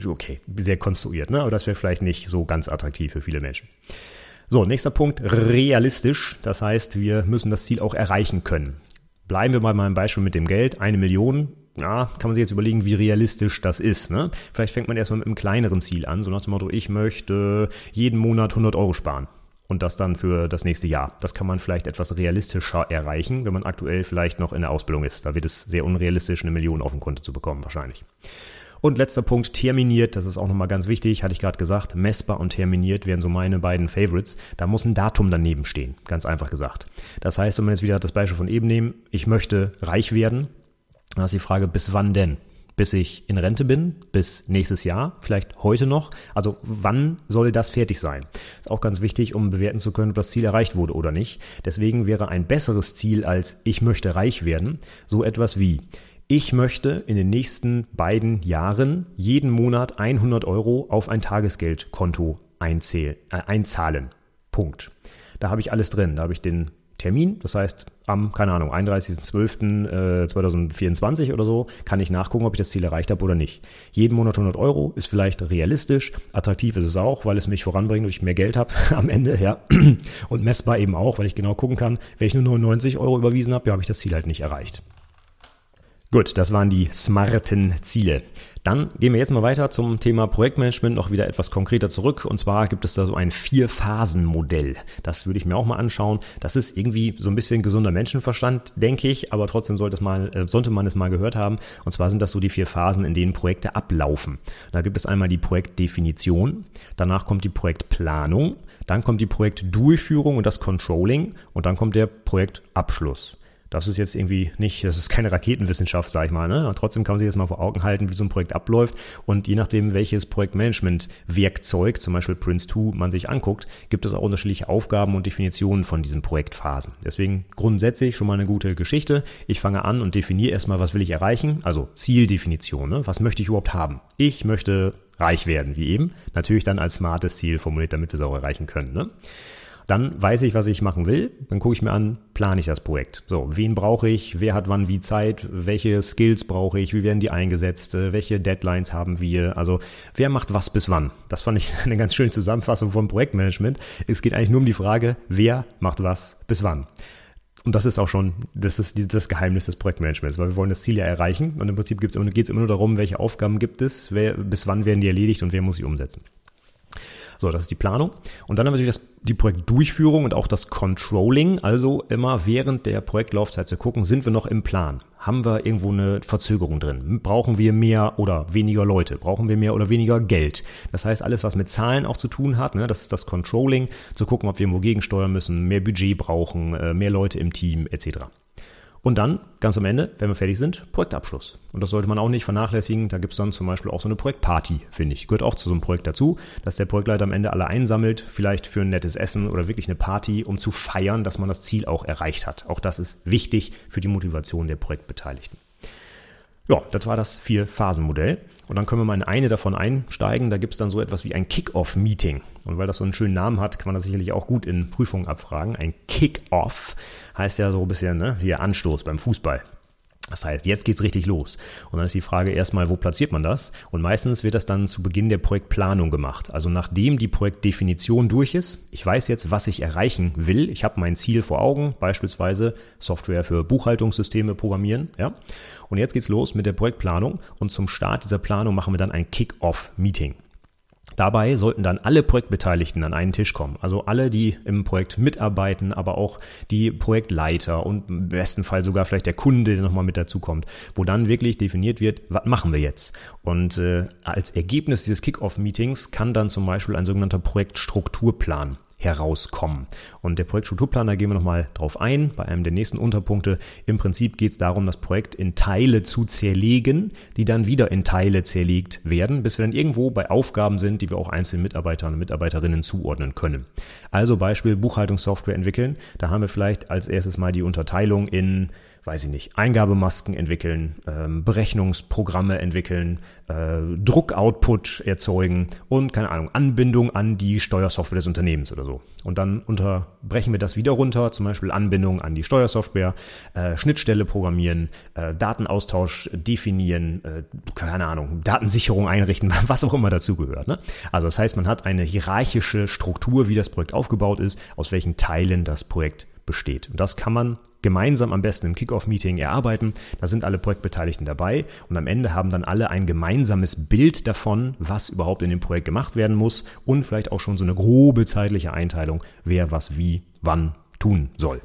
okay, sehr konstruiert, ne? Aber das wäre vielleicht nicht so ganz attraktiv für viele Menschen. So, nächster Punkt, realistisch. Das heißt, wir müssen das Ziel auch erreichen können. Bleiben wir mal beim Beispiel mit dem Geld. Eine Million, ja, kann man sich jetzt überlegen, wie realistisch das ist. Ne? Vielleicht fängt man erstmal mit einem kleineren Ziel an, so nach dem Motto, ich möchte jeden Monat 100 Euro sparen. Und das dann für das nächste Jahr. Das kann man vielleicht etwas realistischer erreichen, wenn man aktuell vielleicht noch in der Ausbildung ist. Da wird es sehr unrealistisch, eine Million auf dem Konto zu bekommen, wahrscheinlich. Und letzter Punkt, terminiert, das ist auch nochmal ganz wichtig, hatte ich gerade gesagt, messbar und terminiert wären so meine beiden Favorites. Da muss ein Datum daneben stehen, ganz einfach gesagt. Das heißt, wenn man jetzt wieder das Beispiel von eben nehmen, ich möchte reich werden, dann ist die Frage, bis wann denn? Bis ich in Rente bin, bis nächstes Jahr, vielleicht heute noch. Also wann soll das fertig sein? Ist auch ganz wichtig, um bewerten zu können, ob das Ziel erreicht wurde oder nicht. Deswegen wäre ein besseres Ziel als ich möchte reich werden so etwas wie ich möchte in den nächsten beiden Jahren jeden Monat 100 Euro auf ein Tagesgeldkonto einzähl, äh, einzahlen. Punkt. Da habe ich alles drin. Da habe ich den Termin, das heißt am, keine Ahnung, 31.12.2024 äh, oder so, kann ich nachgucken, ob ich das Ziel erreicht habe oder nicht. Jeden Monat 100 Euro ist vielleicht realistisch, attraktiv ist es auch, weil es mich voranbringt und ich mehr Geld habe *laughs* am Ende, ja. Und messbar eben auch, weil ich genau gucken kann, wenn ich nur 99 Euro überwiesen habe, ja, habe ich das Ziel halt nicht erreicht. Gut, das waren die smarten Ziele. Dann gehen wir jetzt mal weiter zum Thema Projektmanagement noch wieder etwas konkreter zurück. Und zwar gibt es da so ein Vier-Phasen-Modell. Das würde ich mir auch mal anschauen. Das ist irgendwie so ein bisschen gesunder Menschenverstand, denke ich, aber trotzdem sollte, es mal, äh, sollte man es mal gehört haben. Und zwar sind das so die vier Phasen, in denen Projekte ablaufen. Da gibt es einmal die Projektdefinition, danach kommt die Projektplanung, dann kommt die Projektdurchführung und das Controlling und dann kommt der Projektabschluss. Das ist jetzt irgendwie nicht, das ist keine Raketenwissenschaft, sag ich mal. Ne? Aber trotzdem kann man sich jetzt mal vor Augen halten, wie so ein Projekt abläuft. Und je nachdem, welches Projektmanagement-Werkzeug, zum Beispiel Prince2, man sich anguckt, gibt es auch unterschiedliche Aufgaben und Definitionen von diesen Projektphasen. Deswegen grundsätzlich schon mal eine gute Geschichte. Ich fange an und definiere erstmal, was will ich erreichen? Also Zieldefinition. Ne? Was möchte ich überhaupt haben? Ich möchte reich werden, wie eben. Natürlich dann als smartes Ziel formuliert, damit wir es auch erreichen können. Ne? Dann weiß ich, was ich machen will. Dann gucke ich mir an, plane ich das Projekt. So, wen brauche ich? Wer hat wann wie Zeit? Welche Skills brauche ich? Wie werden die eingesetzt? Welche Deadlines haben wir? Also, wer macht was bis wann? Das fand ich *laughs* eine ganz schöne Zusammenfassung vom Projektmanagement. Es geht eigentlich nur um die Frage, wer macht was bis wann? Und das ist auch schon, das ist das Geheimnis des Projektmanagements, weil wir wollen das Ziel ja erreichen. Und im Prinzip geht es immer nur darum, welche Aufgaben gibt es, wer, bis wann werden die erledigt und wer muss sie umsetzen. So, das ist die Planung. Und dann haben wir natürlich das, die Projektdurchführung und auch das Controlling. Also immer während der Projektlaufzeit zu gucken, sind wir noch im Plan? Haben wir irgendwo eine Verzögerung drin? Brauchen wir mehr oder weniger Leute? Brauchen wir mehr oder weniger Geld? Das heißt, alles, was mit Zahlen auch zu tun hat, ne, das ist das Controlling, zu gucken, ob wir irgendwo gegensteuern müssen, mehr Budget brauchen, äh, mehr Leute im Team etc. Und dann, ganz am Ende, wenn wir fertig sind, Projektabschluss. Und das sollte man auch nicht vernachlässigen. Da gibt es dann zum Beispiel auch so eine Projektparty, finde ich. Gehört auch zu so einem Projekt dazu, dass der Projektleiter am Ende alle einsammelt, vielleicht für ein nettes Essen oder wirklich eine Party, um zu feiern, dass man das Ziel auch erreicht hat. Auch das ist wichtig für die Motivation der Projektbeteiligten. Ja, das war das Vier-Phasen-Modell. Und dann können wir mal in eine davon einsteigen. Da gibt es dann so etwas wie ein Kick-Off-Meeting. Und weil das so einen schönen Namen hat, kann man das sicherlich auch gut in Prüfungen abfragen. Ein Kick-Off heißt ja so ein bisschen, ne, hier Anstoß beim Fußball. Das heißt, jetzt geht's richtig los. Und dann ist die Frage erstmal, wo platziert man das? Und meistens wird das dann zu Beginn der Projektplanung gemacht. Also nachdem die Projektdefinition durch ist, ich weiß jetzt, was ich erreichen will. Ich habe mein Ziel vor Augen, beispielsweise Software für Buchhaltungssysteme programmieren, ja. Und jetzt geht's los mit der Projektplanung und zum Start dieser Planung machen wir dann ein Kick-Off-Meeting. Dabei sollten dann alle Projektbeteiligten an einen Tisch kommen. Also alle, die im Projekt mitarbeiten, aber auch die Projektleiter und im besten Fall sogar vielleicht der Kunde, der nochmal mit dazukommt, wo dann wirklich definiert wird, was machen wir jetzt? Und äh, als Ergebnis dieses Kick-Off-Meetings kann dann zum Beispiel ein sogenannter Projektstrukturplan herauskommen. Und der Projektstrukturplan, da gehen wir nochmal drauf ein, bei einem der nächsten Unterpunkte. Im Prinzip geht es darum, das Projekt in Teile zu zerlegen, die dann wieder in Teile zerlegt werden, bis wir dann irgendwo bei Aufgaben sind, die wir auch einzelnen Mitarbeitern und Mitarbeiterinnen zuordnen können. Also Beispiel Buchhaltungssoftware entwickeln. Da haben wir vielleicht als erstes mal die Unterteilung in weiß ich nicht, Eingabemasken entwickeln, ähm, Berechnungsprogramme entwickeln, äh, Druckoutput erzeugen und keine Ahnung, Anbindung an die Steuersoftware des Unternehmens oder so. Und dann unterbrechen wir das wieder runter, zum Beispiel Anbindung an die Steuersoftware, äh, Schnittstelle programmieren, äh, Datenaustausch definieren, äh, keine Ahnung, Datensicherung einrichten, *laughs* was auch immer dazugehört. Ne? Also das heißt, man hat eine hierarchische Struktur, wie das Projekt aufgebaut ist, aus welchen Teilen das Projekt besteht. Und das kann man gemeinsam am besten im Kickoff-Meeting erarbeiten. Da sind alle Projektbeteiligten dabei und am Ende haben dann alle ein gemeinsames Bild davon, was überhaupt in dem Projekt gemacht werden muss und vielleicht auch schon so eine grobe zeitliche Einteilung, wer was wie wann tun soll.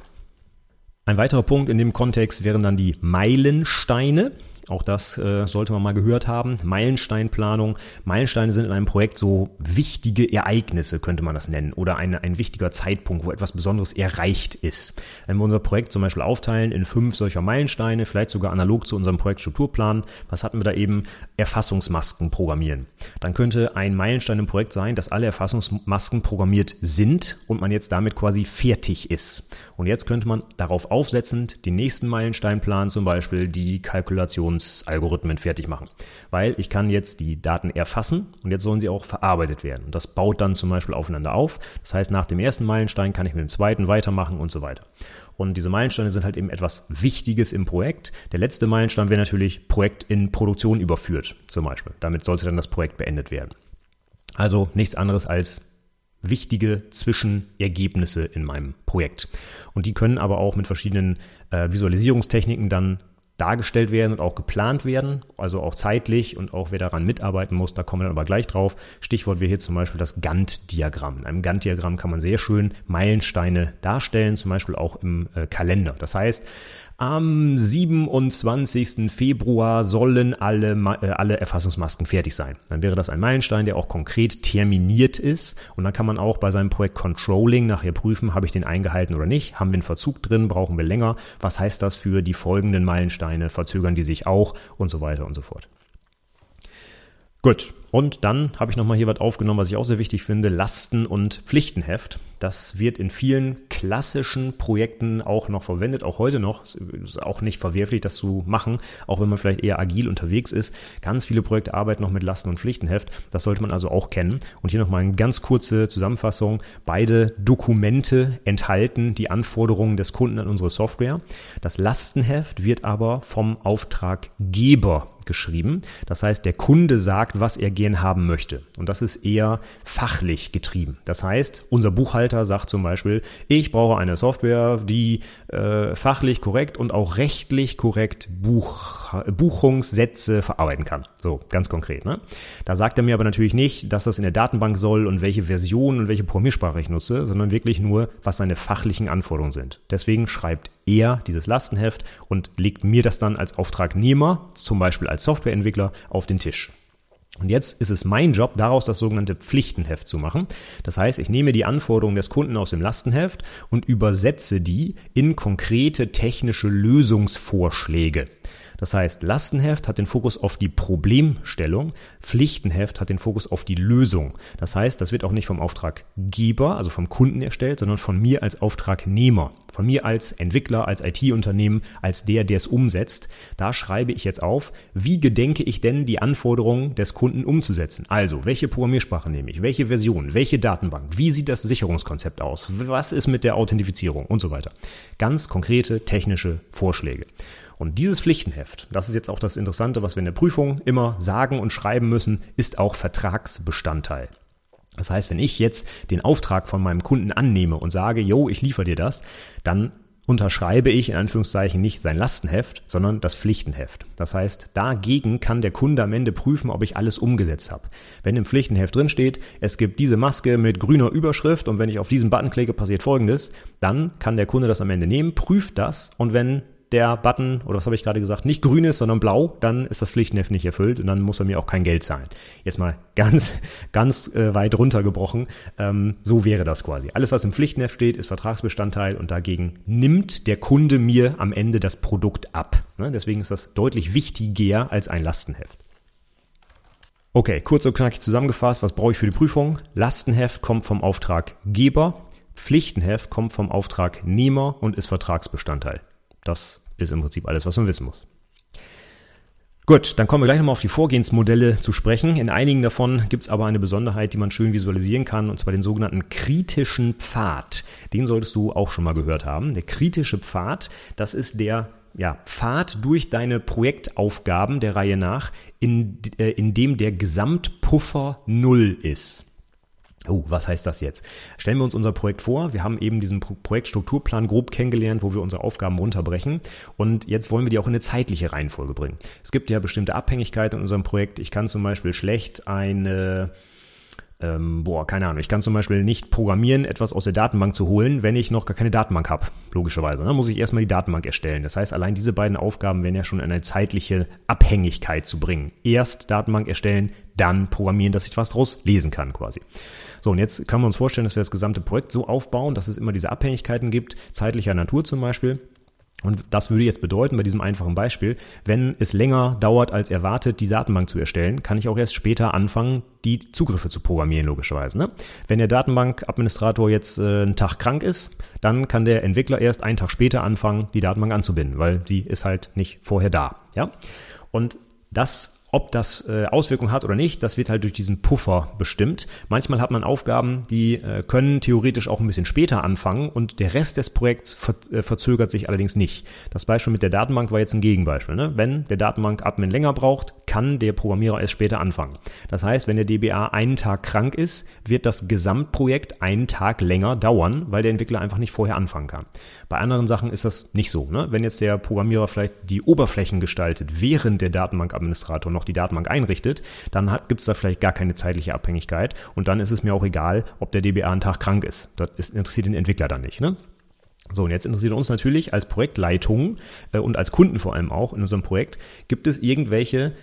Ein weiterer Punkt in dem Kontext wären dann die Meilensteine. Auch das äh, sollte man mal gehört haben. Meilensteinplanung. Meilensteine sind in einem Projekt so wichtige Ereignisse, könnte man das nennen. Oder eine, ein wichtiger Zeitpunkt, wo etwas Besonderes erreicht ist. Wenn wir unser Projekt zum Beispiel aufteilen in fünf solcher Meilensteine, vielleicht sogar analog zu unserem Projektstrukturplan, was hatten wir da eben? Erfassungsmasken programmieren. Dann könnte ein Meilenstein im Projekt sein, dass alle Erfassungsmasken programmiert sind und man jetzt damit quasi fertig ist. Und jetzt könnte man darauf aufsetzend den nächsten Meilensteinplan zum Beispiel die Kalkulationsalgorithmen fertig machen. Weil ich kann jetzt die Daten erfassen und jetzt sollen sie auch verarbeitet werden. Und das baut dann zum Beispiel aufeinander auf. Das heißt, nach dem ersten Meilenstein kann ich mit dem zweiten weitermachen und so weiter. Und diese Meilensteine sind halt eben etwas Wichtiges im Projekt. Der letzte Meilenstein wäre natürlich Projekt in Produktion überführt, zum Beispiel. Damit sollte dann das Projekt beendet werden. Also nichts anderes als wichtige Zwischenergebnisse in meinem Projekt. Und die können aber auch mit verschiedenen äh, Visualisierungstechniken dann dargestellt werden und auch geplant werden, also auch zeitlich und auch wer daran mitarbeiten muss, da kommen wir dann aber gleich drauf. Stichwort wäre hier zum Beispiel das Gantt-Diagramm. In einem Gantt-Diagramm kann man sehr schön Meilensteine darstellen, zum Beispiel auch im äh, Kalender. Das heißt, am 27. Februar sollen alle, äh, alle Erfassungsmasken fertig sein. Dann wäre das ein Meilenstein, der auch konkret terminiert ist. Und dann kann man auch bei seinem Projekt Controlling nachher prüfen, habe ich den eingehalten oder nicht? Haben wir einen Verzug drin? Brauchen wir länger? Was heißt das für die folgenden Meilensteine? Verzögern die sich auch? Und so weiter und so fort. Gut, und dann habe ich nochmal hier was aufgenommen, was ich auch sehr wichtig finde, Lasten- und Pflichtenheft. Das wird in vielen klassischen Projekten auch noch verwendet, auch heute noch. Ist auch nicht verwerflich, das zu machen, auch wenn man vielleicht eher agil unterwegs ist. Ganz viele Projekte arbeiten noch mit Lasten- und Pflichtenheft. Das sollte man also auch kennen. Und hier nochmal eine ganz kurze Zusammenfassung. Beide Dokumente enthalten die Anforderungen des Kunden an unsere Software. Das Lastenheft wird aber vom Auftraggeber geschrieben. Das heißt, der Kunde sagt, was er gern haben möchte. Und das ist eher fachlich getrieben. Das heißt, unser Buchhalter sagt zum Beispiel, ich brauche eine Software, die äh, fachlich korrekt und auch rechtlich korrekt Buch, Buchungssätze verarbeiten kann. So, ganz konkret. Ne? Da sagt er mir aber natürlich nicht, dass das in der Datenbank soll und welche Version und welche Programmiersprache ich nutze, sondern wirklich nur, was seine fachlichen Anforderungen sind. Deswegen schreibt er dieses Lastenheft und legt mir das dann als Auftragnehmer, zum Beispiel als Softwareentwickler, auf den Tisch. Und jetzt ist es mein Job, daraus das sogenannte Pflichtenheft zu machen. Das heißt, ich nehme die Anforderungen des Kunden aus dem Lastenheft und übersetze die in konkrete technische Lösungsvorschläge. Das heißt, Lastenheft hat den Fokus auf die Problemstellung, Pflichtenheft hat den Fokus auf die Lösung. Das heißt, das wird auch nicht vom Auftraggeber, also vom Kunden erstellt, sondern von mir als Auftragnehmer, von mir als Entwickler, als IT-Unternehmen, als der, der es umsetzt. Da schreibe ich jetzt auf, wie gedenke ich denn die Anforderungen des Kunden umzusetzen? Also, welche Programmiersprache nehme ich? Welche Version? Welche Datenbank? Wie sieht das Sicherungskonzept aus? Was ist mit der Authentifizierung und so weiter? Ganz konkrete technische Vorschläge. Und dieses Pflichtenheft, das ist jetzt auch das Interessante, was wir in der Prüfung immer sagen und schreiben müssen, ist auch Vertragsbestandteil. Das heißt, wenn ich jetzt den Auftrag von meinem Kunden annehme und sage, yo, ich liefere dir das, dann unterschreibe ich in Anführungszeichen nicht sein Lastenheft, sondern das Pflichtenheft. Das heißt, dagegen kann der Kunde am Ende prüfen, ob ich alles umgesetzt habe. Wenn im Pflichtenheft drin steht, es gibt diese Maske mit grüner Überschrift und wenn ich auf diesen Button klicke, passiert folgendes, dann kann der Kunde das am Ende nehmen, prüft das und wenn der Button, oder was habe ich gerade gesagt, nicht grün ist, sondern blau, dann ist das Pflichtenheft nicht erfüllt und dann muss er mir auch kein Geld zahlen. Jetzt mal ganz, *laughs* ganz äh, weit runtergebrochen. Ähm, so wäre das quasi. Alles, was im Pflichtenheft steht, ist Vertragsbestandteil und dagegen nimmt der Kunde mir am Ende das Produkt ab. Ne? Deswegen ist das deutlich wichtiger als ein Lastenheft. Okay, kurz und knackig zusammengefasst, was brauche ich für die Prüfung? Lastenheft kommt vom Auftraggeber, Pflichtenheft kommt vom Auftragnehmer und ist Vertragsbestandteil. Das ist im Prinzip alles, was man wissen muss. Gut, dann kommen wir gleich nochmal auf die Vorgehensmodelle zu sprechen. In einigen davon gibt es aber eine Besonderheit, die man schön visualisieren kann, und zwar den sogenannten kritischen Pfad. Den solltest du auch schon mal gehört haben. Der kritische Pfad, das ist der ja, Pfad durch deine Projektaufgaben der Reihe nach, in, äh, in dem der Gesamtpuffer null ist. Oh, was heißt das jetzt? Stellen wir uns unser Projekt vor. Wir haben eben diesen Projektstrukturplan grob kennengelernt, wo wir unsere Aufgaben runterbrechen. Und jetzt wollen wir die auch in eine zeitliche Reihenfolge bringen. Es gibt ja bestimmte Abhängigkeiten in unserem Projekt. Ich kann zum Beispiel schlecht eine ähm, boah, keine Ahnung, ich kann zum Beispiel nicht programmieren, etwas aus der Datenbank zu holen, wenn ich noch gar keine Datenbank habe, logischerweise. Dann ne? muss ich erstmal die Datenbank erstellen. Das heißt, allein diese beiden Aufgaben wären ja schon in eine zeitliche Abhängigkeit zu bringen. Erst Datenbank erstellen, dann programmieren, dass ich was draus lesen kann quasi. So, und jetzt können wir uns vorstellen, dass wir das gesamte Projekt so aufbauen, dass es immer diese Abhängigkeiten gibt, zeitlicher Natur zum Beispiel. Und das würde jetzt bedeuten, bei diesem einfachen Beispiel, wenn es länger dauert als erwartet, die Datenbank zu erstellen, kann ich auch erst später anfangen, die Zugriffe zu programmieren, logischerweise. Ne? Wenn der Datenbankadministrator jetzt äh, einen Tag krank ist, dann kann der Entwickler erst einen Tag später anfangen, die Datenbank anzubinden, weil die ist halt nicht vorher da. Ja? Und das ob das äh, Auswirkungen hat oder nicht, das wird halt durch diesen Puffer bestimmt. Manchmal hat man Aufgaben, die äh, können theoretisch auch ein bisschen später anfangen und der Rest des Projekts ver äh, verzögert sich allerdings nicht. Das Beispiel mit der Datenbank war jetzt ein Gegenbeispiel. Ne? Wenn der Datenbank-Admin länger braucht, kann der Programmierer erst später anfangen. Das heißt, wenn der DBA einen Tag krank ist, wird das Gesamtprojekt einen Tag länger dauern, weil der Entwickler einfach nicht vorher anfangen kann. Bei anderen Sachen ist das nicht so. Ne? Wenn jetzt der Programmierer vielleicht die Oberflächen gestaltet, während der Datenbankadministrator noch die Datenbank einrichtet, dann gibt es da vielleicht gar keine zeitliche Abhängigkeit und dann ist es mir auch egal, ob der DBA einen Tag krank ist. Das ist, interessiert den Entwickler dann nicht. Ne? So, und jetzt interessiert uns natürlich als Projektleitung äh, und als Kunden vor allem auch in unserem Projekt, gibt es irgendwelche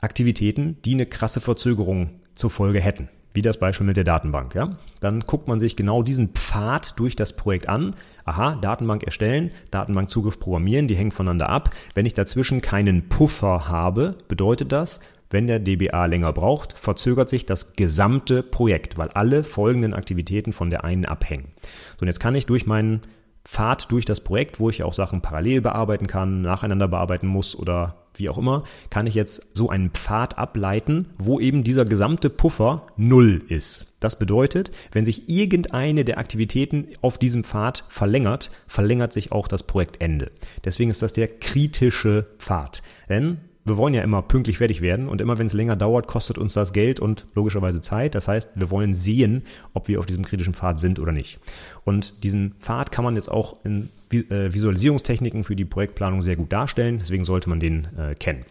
Aktivitäten, die eine krasse Verzögerung zur Folge hätten wie das Beispiel mit der Datenbank. Ja? Dann guckt man sich genau diesen Pfad durch das Projekt an. Aha, Datenbank erstellen, Datenbankzugriff programmieren, die hängen voneinander ab. Wenn ich dazwischen keinen Puffer habe, bedeutet das, wenn der DBA länger braucht, verzögert sich das gesamte Projekt, weil alle folgenden Aktivitäten von der einen abhängen. So, und jetzt kann ich durch meinen Pfad durch das Projekt, wo ich auch Sachen parallel bearbeiten kann, nacheinander bearbeiten muss oder wie auch immer, kann ich jetzt so einen Pfad ableiten, wo eben dieser gesamte Puffer null ist. Das bedeutet, wenn sich irgendeine der Aktivitäten auf diesem Pfad verlängert, verlängert sich auch das Projektende. Deswegen ist das der kritische Pfad. Denn wir wollen ja immer pünktlich fertig werden und immer wenn es länger dauert, kostet uns das Geld und logischerweise Zeit. Das heißt, wir wollen sehen, ob wir auf diesem kritischen Pfad sind oder nicht. Und diesen Pfad kann man jetzt auch in äh, Visualisierungstechniken für die Projektplanung sehr gut darstellen. Deswegen sollte man den äh, kennen.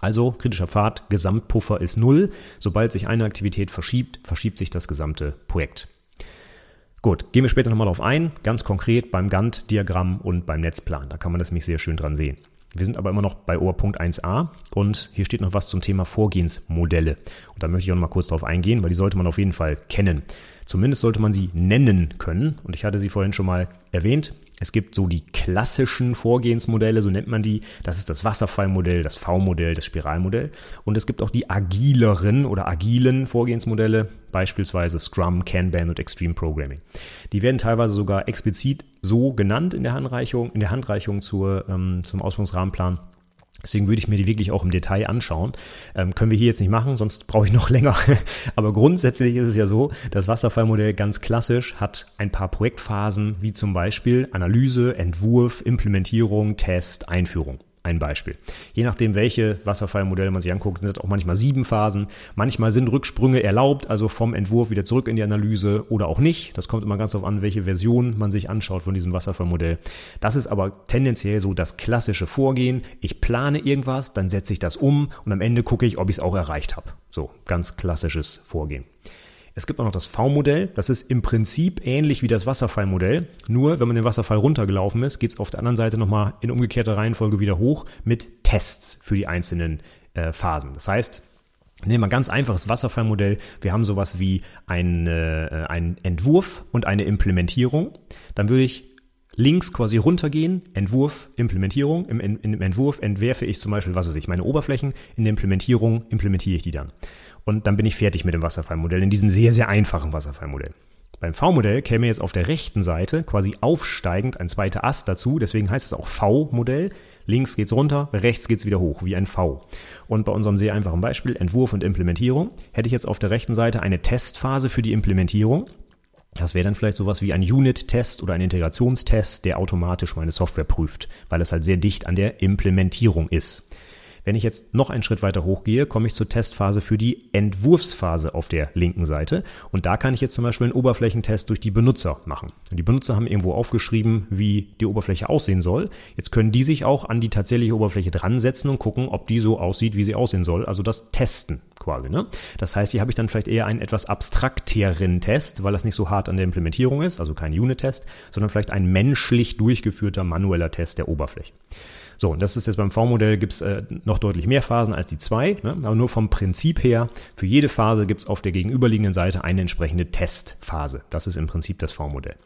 Also kritischer Pfad, Gesamtpuffer ist null. Sobald sich eine Aktivität verschiebt, verschiebt sich das gesamte Projekt. Gut, gehen wir später nochmal darauf ein, ganz konkret beim Gantt-Diagramm und beim Netzplan. Da kann man das nämlich sehr schön dran sehen. Wir sind aber immer noch bei Oberpunkt 1a und hier steht noch was zum Thema Vorgehensmodelle. Und da möchte ich auch noch mal kurz drauf eingehen, weil die sollte man auf jeden Fall kennen. Zumindest sollte man sie nennen können. Und ich hatte sie vorhin schon mal erwähnt. Es gibt so die klassischen Vorgehensmodelle, so nennt man die. Das ist das Wasserfallmodell, das V-Modell, das Spiralmodell. Und es gibt auch die agileren oder agilen Vorgehensmodelle, beispielsweise Scrum, Kanban und Extreme Programming. Die werden teilweise sogar explizit so genannt in der Handreichung, in der Handreichung zur, ähm, zum Ausführungsrahmenplan. Deswegen würde ich mir die wirklich auch im Detail anschauen. Ähm, können wir hier jetzt nicht machen, sonst brauche ich noch *laughs* länger. Aber grundsätzlich ist es ja so, das Wasserfallmodell ganz klassisch hat ein paar Projektphasen, wie zum Beispiel Analyse, Entwurf, Implementierung, Test, Einführung. Ein Beispiel. Je nachdem, welche Wasserfallmodelle man sich anguckt, sind auch manchmal sieben Phasen. Manchmal sind Rücksprünge erlaubt, also vom Entwurf wieder zurück in die Analyse oder auch nicht. Das kommt immer ganz darauf an, welche Version man sich anschaut von diesem Wasserfallmodell. Das ist aber tendenziell so das klassische Vorgehen. Ich plane irgendwas, dann setze ich das um und am Ende gucke ich, ob ich es auch erreicht habe. So, ganz klassisches Vorgehen. Es gibt auch noch das V-Modell. Das ist im Prinzip ähnlich wie das Wasserfallmodell. Nur, wenn man den Wasserfall runtergelaufen ist, geht es auf der anderen Seite nochmal in umgekehrter Reihenfolge wieder hoch mit Tests für die einzelnen äh, Phasen. Das heißt, Nehmen wir ein ganz einfaches Wasserfallmodell. Wir haben sowas wie ein, äh, einen Entwurf und eine Implementierung. Dann würde ich links quasi runtergehen, Entwurf, Implementierung. Im, in, Im Entwurf entwerfe ich zum Beispiel, was weiß ich, meine Oberflächen. In der Implementierung implementiere ich die dann und dann bin ich fertig mit dem Wasserfallmodell, in diesem sehr, sehr einfachen Wasserfallmodell. Beim V-Modell käme jetzt auf der rechten Seite quasi aufsteigend ein zweiter Ast dazu, deswegen heißt es auch V-Modell. Links geht's runter, rechts geht's wieder hoch, wie ein V. Und bei unserem sehr einfachen Beispiel Entwurf und Implementierung hätte ich jetzt auf der rechten Seite eine Testphase für die Implementierung. Das wäre dann vielleicht sowas wie ein Unit-Test oder ein Integrationstest, der automatisch meine Software prüft, weil es halt sehr dicht an der Implementierung ist. Wenn ich jetzt noch einen Schritt weiter hochgehe, komme ich zur Testphase für die Entwurfsphase auf der linken Seite. Und da kann ich jetzt zum Beispiel einen Oberflächentest durch die Benutzer machen. Und die Benutzer haben irgendwo aufgeschrieben, wie die Oberfläche aussehen soll. Jetzt können die sich auch an die tatsächliche Oberfläche dran setzen und gucken, ob die so aussieht, wie sie aussehen soll. Also das Testen quasi. Ne? Das heißt, hier habe ich dann vielleicht eher einen etwas abstrakteren Test, weil das nicht so hart an der Implementierung ist, also kein Unit-Test, sondern vielleicht ein menschlich durchgeführter manueller Test der Oberfläche. So, und das ist jetzt beim V-Modell gibt es äh, noch deutlich mehr Phasen als die zwei, ne? aber nur vom Prinzip her, für jede Phase gibt es auf der gegenüberliegenden Seite eine entsprechende Testphase. Das ist im Prinzip das V-Modell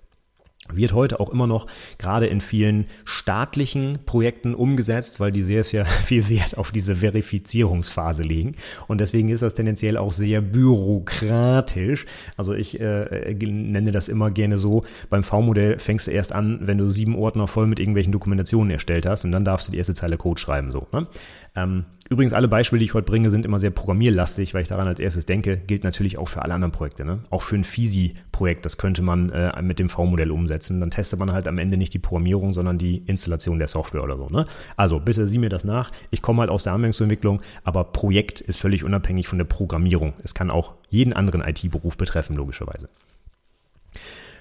wird heute auch immer noch gerade in vielen staatlichen Projekten umgesetzt, weil die sehr, sehr *laughs* viel Wert auf diese Verifizierungsphase legen. Und deswegen ist das tendenziell auch sehr bürokratisch. Also ich äh, nenne das immer gerne so, beim V-Modell fängst du erst an, wenn du sieben Ordner voll mit irgendwelchen Dokumentationen erstellt hast und dann darfst du die erste Zeile Code schreiben. So, ne? Ähm, Übrigens, alle Beispiele, die ich heute bringe, sind immer sehr programmierlastig, weil ich daran als erstes denke, gilt natürlich auch für alle anderen Projekte. Ne? Auch für ein FISI-Projekt, das könnte man äh, mit dem V-Modell umsetzen. Dann testet man halt am Ende nicht die Programmierung, sondern die Installation der Software oder so. Ne? Also bitte sieh mir das nach. Ich komme halt aus der Anwendungsentwicklung, aber Projekt ist völlig unabhängig von der Programmierung. Es kann auch jeden anderen IT-Beruf betreffen, logischerweise.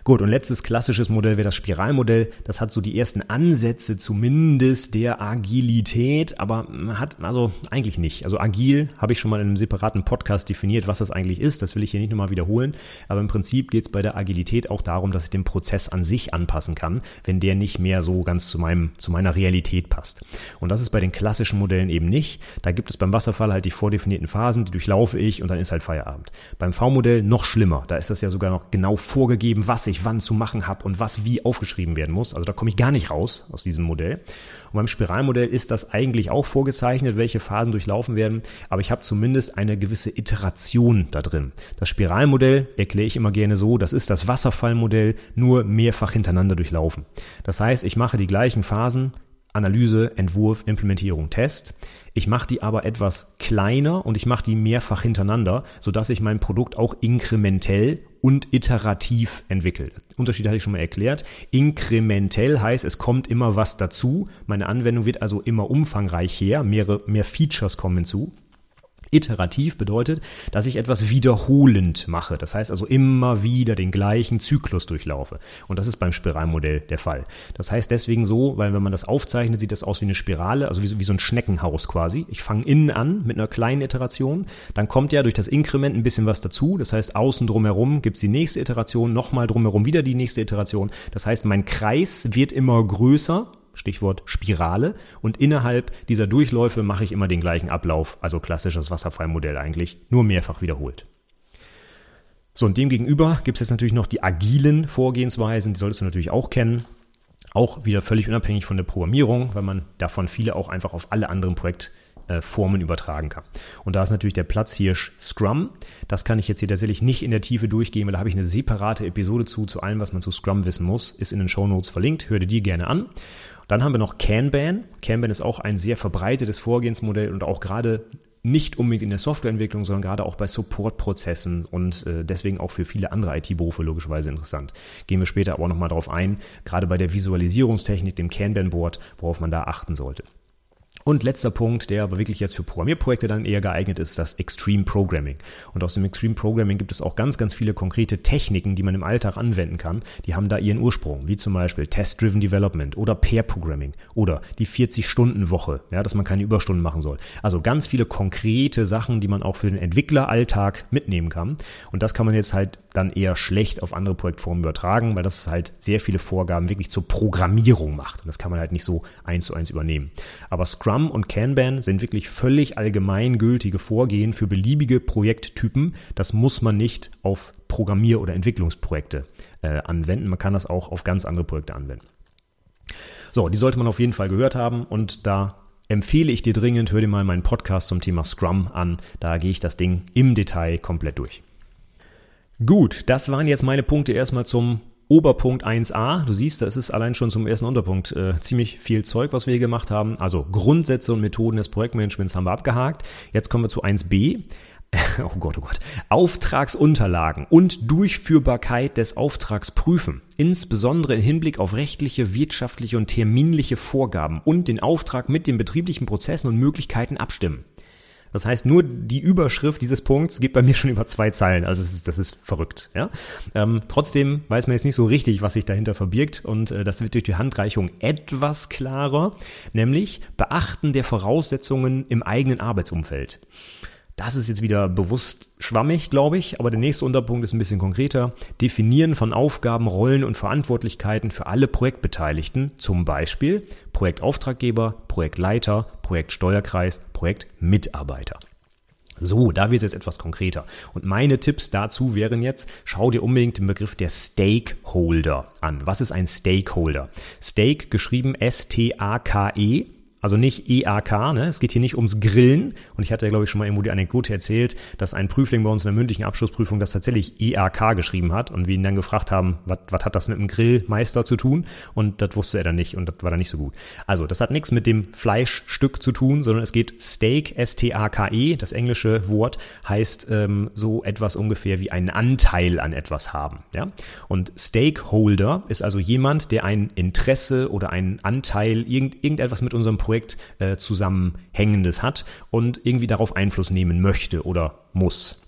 Gut, und letztes klassisches Modell wäre das Spiralmodell. Das hat so die ersten Ansätze zumindest der Agilität, aber hat also eigentlich nicht. Also agil habe ich schon mal in einem separaten Podcast definiert, was das eigentlich ist. Das will ich hier nicht nochmal wiederholen. Aber im Prinzip geht es bei der Agilität auch darum, dass ich den Prozess an sich anpassen kann, wenn der nicht mehr so ganz zu meinem, zu meiner Realität passt. Und das ist bei den klassischen Modellen eben nicht. Da gibt es beim Wasserfall halt die vordefinierten Phasen, die durchlaufe ich und dann ist halt Feierabend. Beim V-Modell noch schlimmer. Da ist das ja sogar noch genau vorgegeben, was ich ich wann zu machen habe und was wie aufgeschrieben werden muss. Also da komme ich gar nicht raus aus diesem Modell. Und beim Spiralmodell ist das eigentlich auch vorgezeichnet, welche Phasen durchlaufen werden, aber ich habe zumindest eine gewisse Iteration da drin. Das Spiralmodell erkläre ich immer gerne so, das ist das Wasserfallmodell nur mehrfach hintereinander durchlaufen. Das heißt, ich mache die gleichen Phasen Analyse, Entwurf, Implementierung, Test. Ich mache die aber etwas kleiner und ich mache die mehrfach hintereinander, sodass ich mein Produkt auch inkrementell und iterativ entwickelt. Unterschied hatte ich schon mal erklärt. Inkrementell heißt, es kommt immer was dazu. Meine Anwendung wird also immer umfangreicher, mehrere, mehr Features kommen hinzu. Iterativ bedeutet, dass ich etwas wiederholend mache. Das heißt also immer wieder den gleichen Zyklus durchlaufe. Und das ist beim Spiralmodell der Fall. Das heißt deswegen so, weil wenn man das aufzeichnet, sieht das aus wie eine Spirale, also wie, wie so ein Schneckenhaus quasi. Ich fange innen an mit einer kleinen Iteration, dann kommt ja durch das Inkrement ein bisschen was dazu. Das heißt, außen drumherum gibt es die nächste Iteration, nochmal drumherum wieder die nächste Iteration. Das heißt, mein Kreis wird immer größer Stichwort Spirale. Und innerhalb dieser Durchläufe mache ich immer den gleichen Ablauf, also klassisches Wasserfallmodell eigentlich, nur mehrfach wiederholt. So, und demgegenüber gibt es jetzt natürlich noch die agilen Vorgehensweisen, die solltest du natürlich auch kennen. Auch wieder völlig unabhängig von der Programmierung, weil man davon viele auch einfach auf alle anderen Projektformen übertragen kann. Und da ist natürlich der Platzhirsch Scrum. Das kann ich jetzt hier tatsächlich nicht in der Tiefe durchgehen, weil da habe ich eine separate Episode zu, zu allem, was man zu Scrum wissen muss, ist in den Show Notes verlinkt. Hör dir die gerne an. Dann haben wir noch Kanban. Kanban ist auch ein sehr verbreitetes Vorgehensmodell und auch gerade nicht unbedingt in der Softwareentwicklung, sondern gerade auch bei Supportprozessen und äh, deswegen auch für viele andere IT-Berufe logischerweise interessant. Gehen wir später aber nochmal drauf ein, gerade bei der Visualisierungstechnik, dem Kanban-Board, worauf man da achten sollte. Und letzter Punkt, der aber wirklich jetzt für Programmierprojekte dann eher geeignet ist, das Extreme Programming. Und aus dem Extreme Programming gibt es auch ganz, ganz viele konkrete Techniken, die man im Alltag anwenden kann. Die haben da ihren Ursprung, wie zum Beispiel Test-Driven Development oder Pair Programming oder die 40-Stunden-Woche, ja, dass man keine Überstunden machen soll. Also ganz viele konkrete Sachen, die man auch für den Entwickleralltag mitnehmen kann. Und das kann man jetzt halt dann eher schlecht auf andere Projektformen übertragen, weil das halt sehr viele Vorgaben wirklich zur Programmierung macht. Und das kann man halt nicht so eins zu eins übernehmen. Aber Scrum und Kanban sind wirklich völlig allgemeingültige Vorgehen für beliebige Projekttypen. Das muss man nicht auf Programmier- oder Entwicklungsprojekte äh, anwenden. Man kann das auch auf ganz andere Projekte anwenden. So, die sollte man auf jeden Fall gehört haben und da empfehle ich dir dringend, hör dir mal meinen Podcast zum Thema Scrum an. Da gehe ich das Ding im Detail komplett durch. Gut, das waren jetzt meine Punkte erstmal zum Oberpunkt 1a. Du siehst, das ist allein schon zum ersten Unterpunkt äh, ziemlich viel Zeug, was wir hier gemacht haben. Also Grundsätze und Methoden des Projektmanagements haben wir abgehakt. Jetzt kommen wir zu 1b. *laughs* oh Gott, oh Gott. Auftragsunterlagen und Durchführbarkeit des Auftrags prüfen. Insbesondere im Hinblick auf rechtliche, wirtschaftliche und terminliche Vorgaben und den Auftrag mit den betrieblichen Prozessen und Möglichkeiten abstimmen. Das heißt, nur die Überschrift dieses Punkts geht bei mir schon über zwei Zeilen. Also das ist, das ist verrückt. Ja? Ähm, trotzdem weiß man jetzt nicht so richtig, was sich dahinter verbirgt. Und äh, das wird durch die Handreichung etwas klarer, nämlich Beachten der Voraussetzungen im eigenen Arbeitsumfeld. Das ist jetzt wieder bewusst schwammig, glaube ich, aber der nächste Unterpunkt ist ein bisschen konkreter. Definieren von Aufgaben, Rollen und Verantwortlichkeiten für alle Projektbeteiligten, zum Beispiel Projektauftraggeber, Projektleiter, Projektsteuerkreis, Projektmitarbeiter. So, da wird es jetzt etwas konkreter. Und meine Tipps dazu wären jetzt, schau dir unbedingt den Begriff der Stakeholder an. Was ist ein Stakeholder? Stake geschrieben S-T-A-K-E also nicht EAK, ne? Es geht hier nicht ums Grillen. Und ich hatte ja, glaube ich, schon mal irgendwo die Anekdote erzählt, dass ein Prüfling bei uns in der mündlichen Abschlussprüfung das tatsächlich EAK geschrieben hat und wir ihn dann gefragt haben, was, hat das mit dem Grillmeister zu tun? Und das wusste er dann nicht und das war dann nicht so gut. Also, das hat nichts mit dem Fleischstück zu tun, sondern es geht Steak, S-T-A-K-E, das englische Wort, heißt ähm, so etwas ungefähr wie einen Anteil an etwas haben. Ja? Und Stakeholder ist also jemand, der ein Interesse oder einen Anteil, irgend, irgendetwas mit unserem Projekt Projekt äh, zusammenhängendes hat und irgendwie darauf Einfluss nehmen möchte oder muss.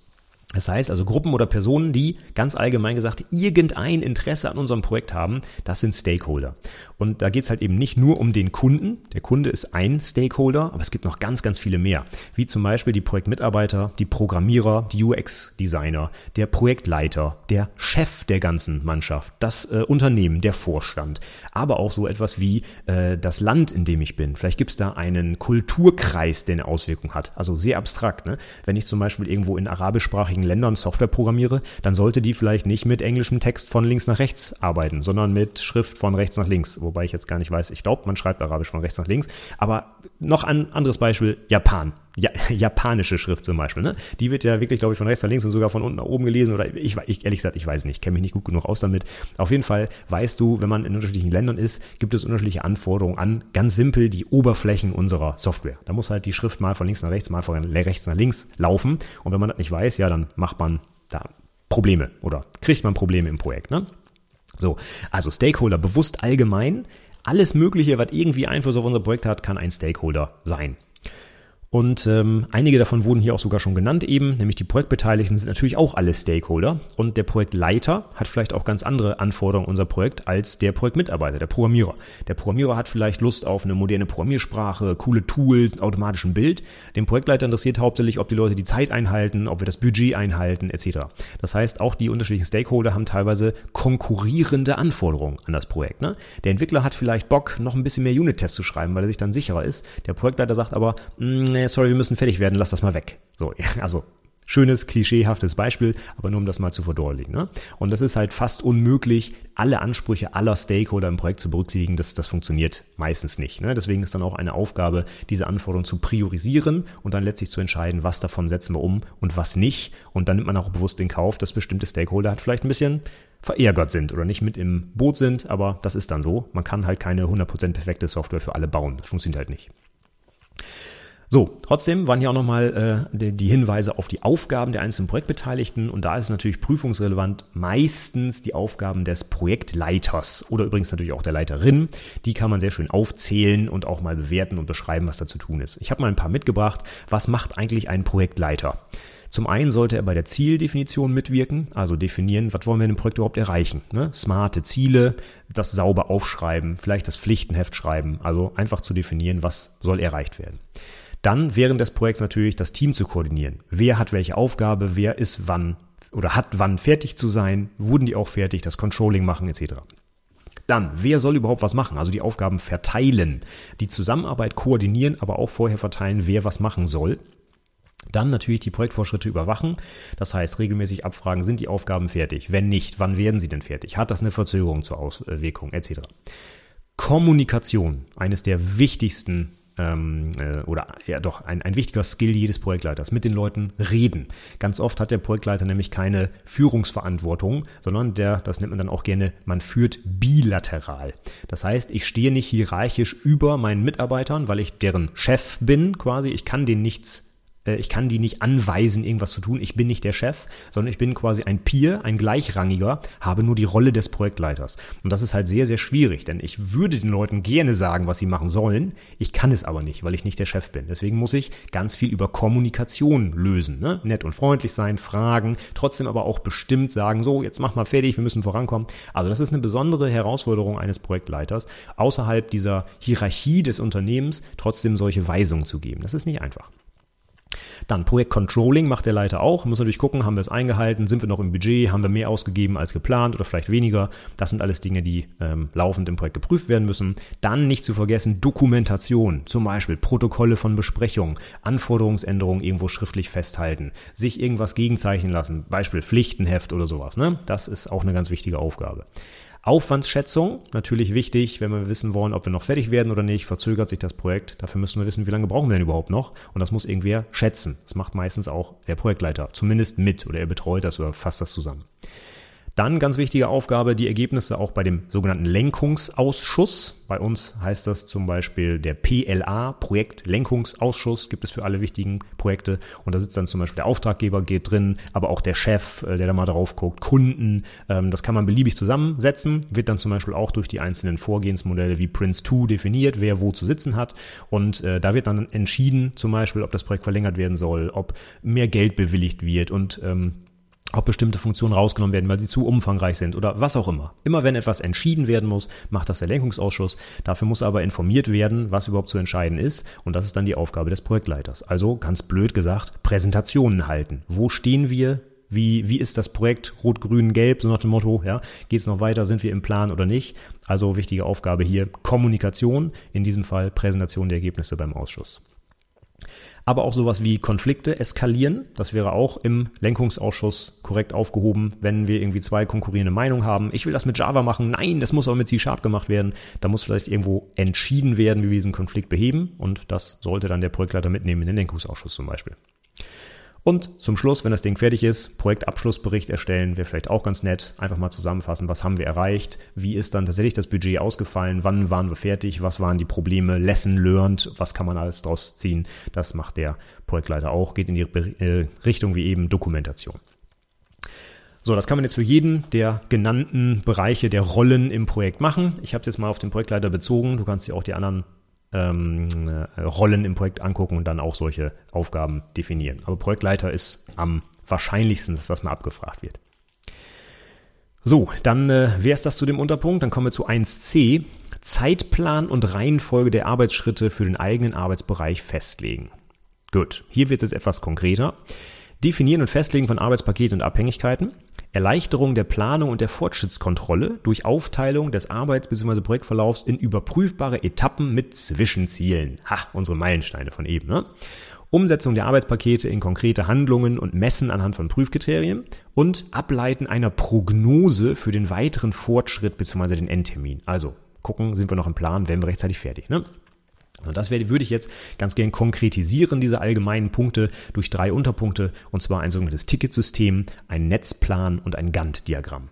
Das heißt also Gruppen oder Personen, die ganz allgemein gesagt irgendein Interesse an unserem Projekt haben, das sind Stakeholder. Und da geht es halt eben nicht nur um den Kunden. Der Kunde ist ein Stakeholder, aber es gibt noch ganz, ganz viele mehr. Wie zum Beispiel die Projektmitarbeiter, die Programmierer, die UX-Designer, der Projektleiter, der Chef der ganzen Mannschaft, das äh, Unternehmen, der Vorstand, aber auch so etwas wie äh, das Land, in dem ich bin. Vielleicht gibt es da einen Kulturkreis, der eine Auswirkung hat. Also sehr abstrakt. Ne? Wenn ich zum Beispiel irgendwo in arabischsprachigen Ländern Software programmiere, dann sollte die vielleicht nicht mit englischem Text von links nach rechts arbeiten, sondern mit Schrift von rechts nach links. Wobei ich jetzt gar nicht weiß, ich glaube, man schreibt Arabisch von rechts nach links. Aber noch ein anderes Beispiel, Japan. Ja, *laughs* japanische Schrift zum Beispiel, ne? Die wird ja wirklich, glaube ich, von rechts nach links und sogar von unten nach oben gelesen. Oder ich, ich ehrlich gesagt, ich weiß nicht, kenne mich nicht gut genug aus damit. Auf jeden Fall weißt du, wenn man in unterschiedlichen Ländern ist, gibt es unterschiedliche Anforderungen an ganz simpel die Oberflächen unserer Software. Da muss halt die Schrift mal von links nach rechts, mal von rechts nach links laufen. Und wenn man das nicht weiß, ja, dann macht man da Probleme oder kriegt man Probleme im Projekt, ne? So, also Stakeholder bewusst allgemein. Alles Mögliche, was irgendwie Einfluss auf unser Projekt hat, kann ein Stakeholder sein. Und ähm, einige davon wurden hier auch sogar schon genannt eben, nämlich die Projektbeteiligten sind natürlich auch alle Stakeholder und der Projektleiter hat vielleicht auch ganz andere Anforderungen an unser Projekt als der Projektmitarbeiter, der Programmierer. Der Programmierer hat vielleicht Lust auf eine moderne Programmiersprache, coole Tools, automatischen Bild. Den Projektleiter interessiert hauptsächlich, ob die Leute die Zeit einhalten, ob wir das Budget einhalten etc. Das heißt, auch die unterschiedlichen Stakeholder haben teilweise konkurrierende Anforderungen an das Projekt. Ne? Der Entwickler hat vielleicht Bock, noch ein bisschen mehr Unit-Tests zu schreiben, weil er sich dann sicherer ist. Der Projektleiter sagt aber, mh, mm, nee, sorry, wir müssen fertig werden, lass das mal weg. So, *laughs* also Schönes, klischeehaftes Beispiel, aber nur um das mal zu verdeutlichen. Ne? Und das ist halt fast unmöglich, alle Ansprüche aller Stakeholder im Projekt zu berücksichtigen. Das, das funktioniert meistens nicht. Ne? Deswegen ist dann auch eine Aufgabe, diese Anforderungen zu priorisieren und dann letztlich zu entscheiden, was davon setzen wir um und was nicht. Und dann nimmt man auch bewusst in Kauf, dass bestimmte Stakeholder halt vielleicht ein bisschen verärgert sind oder nicht mit im Boot sind, aber das ist dann so. Man kann halt keine 100% perfekte Software für alle bauen. Das funktioniert halt nicht. So, trotzdem waren hier auch nochmal äh, die, die Hinweise auf die Aufgaben der einzelnen Projektbeteiligten und da ist natürlich prüfungsrelevant meistens die Aufgaben des Projektleiters oder übrigens natürlich auch der Leiterin. Die kann man sehr schön aufzählen und auch mal bewerten und beschreiben, was da zu tun ist. Ich habe mal ein paar mitgebracht. Was macht eigentlich ein Projektleiter? Zum einen sollte er bei der Zieldefinition mitwirken, also definieren, was wollen wir in dem Projekt überhaupt erreichen. Ne? Smarte Ziele, das sauber aufschreiben, vielleicht das Pflichtenheft schreiben, also einfach zu definieren, was soll erreicht werden. Dann während des Projekts natürlich das Team zu koordinieren. Wer hat welche Aufgabe, wer ist wann oder hat wann fertig zu sein, wurden die auch fertig, das Controlling machen etc. Dann, wer soll überhaupt was machen? Also die Aufgaben verteilen, die Zusammenarbeit koordinieren, aber auch vorher verteilen, wer was machen soll. Dann natürlich die Projektvorschritte überwachen. Das heißt, regelmäßig abfragen, sind die Aufgaben fertig? Wenn nicht, wann werden sie denn fertig? Hat das eine Verzögerung zur Auswirkung etc. Kommunikation, eines der wichtigsten ähm, äh, oder ja doch ein, ein wichtiger Skill jedes Projektleiters, mit den Leuten reden. Ganz oft hat der Projektleiter nämlich keine Führungsverantwortung, sondern der, das nennt man dann auch gerne, man führt bilateral. Das heißt, ich stehe nicht hierarchisch über meinen Mitarbeitern, weil ich deren Chef bin quasi. Ich kann denen nichts ich kann die nicht anweisen, irgendwas zu tun. Ich bin nicht der Chef, sondern ich bin quasi ein Peer, ein Gleichrangiger, habe nur die Rolle des Projektleiters. Und das ist halt sehr, sehr schwierig, denn ich würde den Leuten gerne sagen, was sie machen sollen. Ich kann es aber nicht, weil ich nicht der Chef bin. Deswegen muss ich ganz viel über Kommunikation lösen. Ne? Nett und freundlich sein, fragen, trotzdem aber auch bestimmt sagen, so, jetzt mach mal fertig, wir müssen vorankommen. Also das ist eine besondere Herausforderung eines Projektleiters, außerhalb dieser Hierarchie des Unternehmens trotzdem solche Weisungen zu geben. Das ist nicht einfach. Dann Projektcontrolling macht der Leiter auch. Muss natürlich gucken, haben wir es eingehalten, sind wir noch im Budget, haben wir mehr ausgegeben als geplant oder vielleicht weniger. Das sind alles Dinge, die ähm, laufend im Projekt geprüft werden müssen. Dann nicht zu vergessen Dokumentation, zum Beispiel Protokolle von Besprechungen, Anforderungsänderungen irgendwo schriftlich festhalten, sich irgendwas gegenzeichnen lassen, Beispiel Pflichtenheft oder sowas. Ne? Das ist auch eine ganz wichtige Aufgabe. Aufwandsschätzung, natürlich wichtig, wenn wir wissen wollen, ob wir noch fertig werden oder nicht, verzögert sich das Projekt. Dafür müssen wir wissen, wie lange brauchen wir denn überhaupt noch. Und das muss irgendwer schätzen. Das macht meistens auch der Projektleiter, zumindest mit oder er betreut das oder fasst das zusammen. Dann ganz wichtige Aufgabe, die Ergebnisse auch bei dem sogenannten Lenkungsausschuss. Bei uns heißt das zum Beispiel der PLA, Projektlenkungsausschuss, gibt es für alle wichtigen Projekte. Und da sitzt dann zum Beispiel der Auftraggeber geht drin, aber auch der Chef, äh, der da mal drauf guckt, Kunden. Ähm, das kann man beliebig zusammensetzen, wird dann zum Beispiel auch durch die einzelnen Vorgehensmodelle wie Prince2 definiert, wer wo zu sitzen hat. Und äh, da wird dann entschieden, zum Beispiel, ob das Projekt verlängert werden soll, ob mehr Geld bewilligt wird und ähm, ob bestimmte Funktionen rausgenommen werden, weil sie zu umfangreich sind oder was auch immer. Immer wenn etwas entschieden werden muss, macht das der Lenkungsausschuss. Dafür muss aber informiert werden, was überhaupt zu entscheiden ist. Und das ist dann die Aufgabe des Projektleiters. Also ganz blöd gesagt, Präsentationen halten. Wo stehen wir? Wie, wie ist das Projekt Rot, Grün, Gelb? So nach dem Motto, ja, geht es noch weiter? Sind wir im Plan oder nicht? Also wichtige Aufgabe hier Kommunikation, in diesem Fall Präsentation der Ergebnisse beim Ausschuss aber auch sowas wie Konflikte eskalieren. Das wäre auch im Lenkungsausschuss korrekt aufgehoben, wenn wir irgendwie zwei konkurrierende Meinungen haben. Ich will das mit Java machen. Nein, das muss aber mit C-Sharp gemacht werden. Da muss vielleicht irgendwo entschieden werden, wie wir diesen Konflikt beheben. Und das sollte dann der Projektleiter mitnehmen in den Lenkungsausschuss zum Beispiel. Und zum Schluss, wenn das Ding fertig ist, Projektabschlussbericht erstellen, wäre vielleicht auch ganz nett. Einfach mal zusammenfassen, was haben wir erreicht, wie ist dann tatsächlich das Budget ausgefallen, wann waren wir fertig, was waren die Probleme, Lesson learned, was kann man alles draus ziehen. Das macht der Projektleiter auch, geht in die äh, Richtung wie eben Dokumentation. So, das kann man jetzt für jeden der genannten Bereiche der Rollen im Projekt machen. Ich habe es jetzt mal auf den Projektleiter bezogen. Du kannst dir auch die anderen ähm, äh, Rollen im Projekt angucken und dann auch solche Aufgaben definieren. Aber Projektleiter ist am wahrscheinlichsten, dass das mal abgefragt wird. So, dann äh, wäre es das zu dem Unterpunkt. Dann kommen wir zu 1c. Zeitplan und Reihenfolge der Arbeitsschritte für den eigenen Arbeitsbereich festlegen. Gut, hier wird es jetzt etwas konkreter. Definieren und Festlegen von Arbeitspaketen und Abhängigkeiten. Erleichterung der Planung und der Fortschrittskontrolle durch Aufteilung des Arbeits- bzw. Projektverlaufs in überprüfbare Etappen mit Zwischenzielen. Ha, unsere Meilensteine von eben. Ne? Umsetzung der Arbeitspakete in konkrete Handlungen und Messen anhand von Prüfkriterien und Ableiten einer Prognose für den weiteren Fortschritt bzw. den Endtermin. Also gucken, sind wir noch im Plan, werden wir rechtzeitig fertig. Ne? Und das werde, würde ich jetzt ganz gern konkretisieren, diese allgemeinen Punkte, durch drei Unterpunkte, und zwar ein sogenanntes Ticketsystem, ein Netzplan und ein Gantt-Diagramm.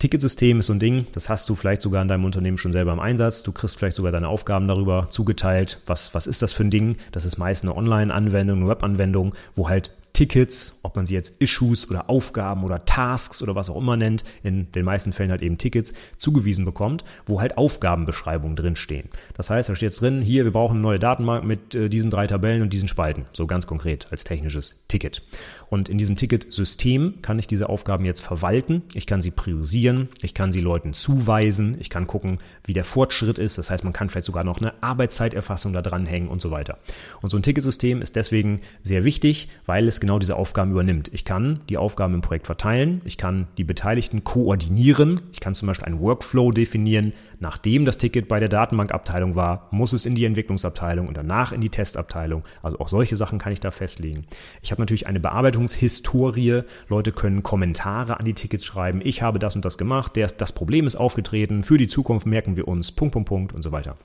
Ticketsystem ist so ein Ding, das hast du vielleicht sogar in deinem Unternehmen schon selber im Einsatz. Du kriegst vielleicht sogar deine Aufgaben darüber zugeteilt. Was, was ist das für ein Ding? Das ist meist eine Online-Anwendung, eine Web-Anwendung, wo halt Tickets, ob man sie jetzt Issues oder Aufgaben oder Tasks oder was auch immer nennt, in den meisten Fällen halt eben Tickets, zugewiesen bekommt, wo halt Aufgabenbeschreibungen drinstehen. Das heißt, da steht jetzt drin, hier, wir brauchen eine neue Datenbank mit äh, diesen drei Tabellen und diesen Spalten. So ganz konkret als technisches Ticket. Und in diesem Ticketsystem kann ich diese Aufgaben jetzt verwalten. Ich kann sie priorisieren. Ich kann sie Leuten zuweisen. Ich kann gucken, wie der Fortschritt ist. Das heißt, man kann vielleicht sogar noch eine Arbeitszeiterfassung da dranhängen und so weiter. Und so ein Ticketsystem ist deswegen sehr wichtig, weil es genau diese Aufgaben übernimmt. Ich kann die Aufgaben im Projekt verteilen. Ich kann die Beteiligten koordinieren. Ich kann zum Beispiel einen Workflow definieren. Nachdem das Ticket bei der Datenbankabteilung war, muss es in die Entwicklungsabteilung und danach in die Testabteilung. Also auch solche Sachen kann ich da festlegen. Ich habe natürlich eine Bearbeitungshistorie. Leute können Kommentare an die Tickets schreiben. Ich habe das und das gemacht. das Problem ist aufgetreten. Für die Zukunft merken wir uns. Punkt, Punkt, Punkt und so weiter.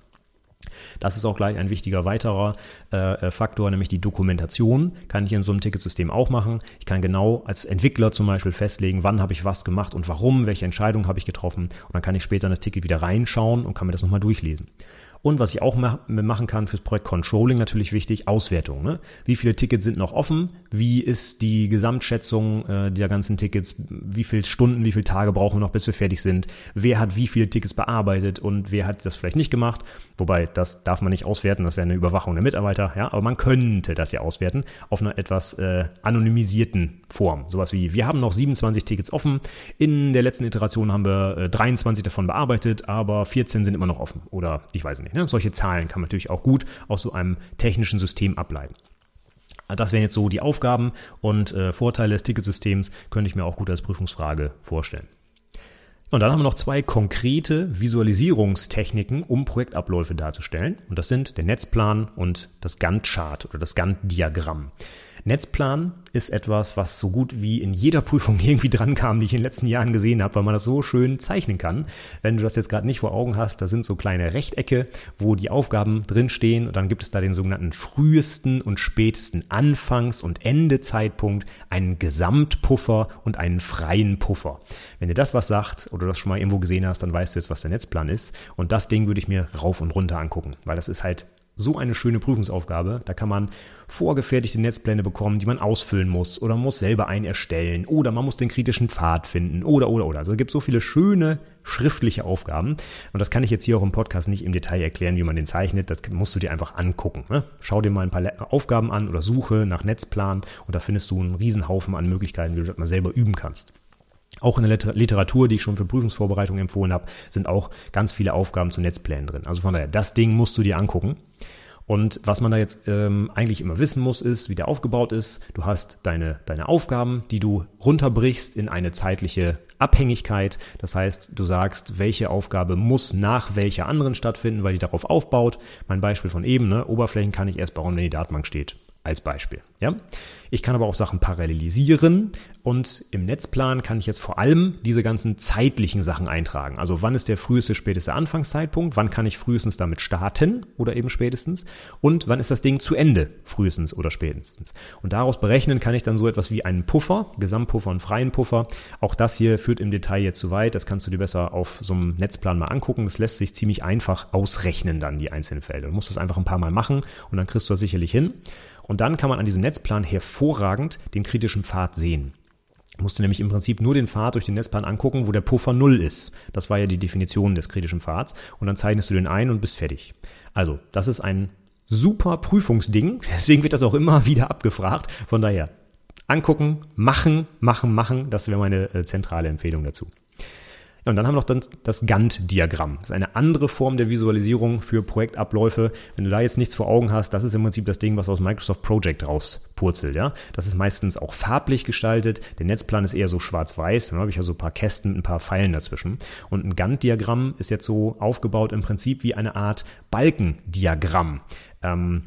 Das ist auch gleich ein wichtiger weiterer äh, Faktor, nämlich die Dokumentation kann ich in so einem Ticketsystem auch machen. Ich kann genau als Entwickler zum Beispiel festlegen, wann habe ich was gemacht und warum, welche Entscheidung habe ich getroffen und dann kann ich später in das Ticket wieder reinschauen und kann mir das nochmal durchlesen. Und was ich auch machen kann fürs Projekt Controlling natürlich wichtig, Auswertung. Ne? Wie viele Tickets sind noch offen? Wie ist die Gesamtschätzung äh, der ganzen Tickets? Wie viele Stunden, wie viele Tage brauchen wir noch, bis wir fertig sind? Wer hat wie viele Tickets bearbeitet und wer hat das vielleicht nicht gemacht? Wobei, das darf man nicht auswerten, das wäre eine Überwachung der Mitarbeiter, ja, aber man könnte das ja auswerten auf einer etwas äh, anonymisierten Form. Sowas wie, wir haben noch 27 Tickets offen, in der letzten Iteration haben wir äh, 23 davon bearbeitet, aber 14 sind immer noch offen. Oder ich weiß nicht. Ne? Solche Zahlen kann man natürlich auch gut aus so einem technischen System ableiten. Das wären jetzt so die Aufgaben und äh, Vorteile des Ticketsystems, könnte ich mir auch gut als Prüfungsfrage vorstellen. Und dann haben wir noch zwei konkrete Visualisierungstechniken, um Projektabläufe darzustellen. Und das sind der Netzplan und das Gantt-Chart oder das Gantt-Diagramm. Netzplan ist etwas, was so gut wie in jeder Prüfung *laughs* irgendwie dran kam, die ich in den letzten Jahren gesehen habe, weil man das so schön zeichnen kann. Wenn du das jetzt gerade nicht vor Augen hast, da sind so kleine Rechtecke, wo die Aufgaben drinstehen und dann gibt es da den sogenannten frühesten und spätesten Anfangs- und Endezeitpunkt, einen Gesamtpuffer und einen freien Puffer. Wenn dir das was sagt oder das schon mal irgendwo gesehen hast, dann weißt du jetzt, was der Netzplan ist. Und das Ding würde ich mir rauf und runter angucken, weil das ist halt so eine schöne Prüfungsaufgabe. Da kann man vorgefertigte Netzpläne bekommen, die man ausfüllen muss oder muss selber einen erstellen oder man muss den kritischen Pfad finden oder oder oder. Also es gibt so viele schöne schriftliche Aufgaben und das kann ich jetzt hier auch im Podcast nicht im Detail erklären, wie man den zeichnet. Das musst du dir einfach angucken. Ne? Schau dir mal ein paar Aufgaben an oder suche nach Netzplan und da findest du einen Riesenhaufen an Möglichkeiten, wie du das mal selber üben kannst. Auch in der Literatur, die ich schon für Prüfungsvorbereitung empfohlen habe, sind auch ganz viele Aufgaben zu Netzplänen drin. Also von daher, das Ding musst du dir angucken. Und was man da jetzt ähm, eigentlich immer wissen muss, ist, wie der aufgebaut ist. Du hast deine, deine Aufgaben, die du runterbrichst in eine zeitliche Abhängigkeit. Das heißt, du sagst, welche Aufgabe muss nach welcher anderen stattfinden, weil die darauf aufbaut. Mein Beispiel von eben, ne? Oberflächen kann ich erst bauen, wenn die Datenbank steht als Beispiel. Ja? Ich kann aber auch Sachen parallelisieren und im Netzplan kann ich jetzt vor allem diese ganzen zeitlichen Sachen eintragen. Also wann ist der früheste, späteste Anfangszeitpunkt, wann kann ich frühestens damit starten oder eben spätestens und wann ist das Ding zu Ende, frühestens oder spätestens. Und daraus berechnen kann ich dann so etwas wie einen Puffer, Gesamtpuffer und freien Puffer. Auch das hier führt im Detail jetzt zu weit, das kannst du dir besser auf so einem Netzplan mal angucken. Das lässt sich ziemlich einfach ausrechnen dann, die einzelnen Felder. Du musst das einfach ein paar Mal machen und dann kriegst du das sicherlich hin. Und dann kann man an diesem Netzplan hervorragend den kritischen Pfad sehen. Musst du nämlich im Prinzip nur den Pfad durch den Netzplan angucken, wo der Puffer null ist. Das war ja die Definition des kritischen Pfads. Und dann zeichnest du den ein und bist fertig. Also, das ist ein super Prüfungsding. *laughs* Deswegen wird das auch immer *laughs* wieder abgefragt. Von daher, angucken, machen, machen, machen. Das wäre meine äh, zentrale Empfehlung dazu. Und dann haben wir noch dann das Gantt-Diagramm. Das ist eine andere Form der Visualisierung für Projektabläufe. Wenn du da jetzt nichts vor Augen hast, das ist im Prinzip das Ding, was aus Microsoft Project rauspurzelt. Ja? Das ist meistens auch farblich gestaltet. Der Netzplan ist eher so schwarz-weiß. Dann habe ich ja so ein paar Kästen, ein paar Pfeilen dazwischen. Und ein Gantt-Diagramm ist jetzt so aufgebaut im Prinzip wie eine Art Balkendiagramm. Ähm,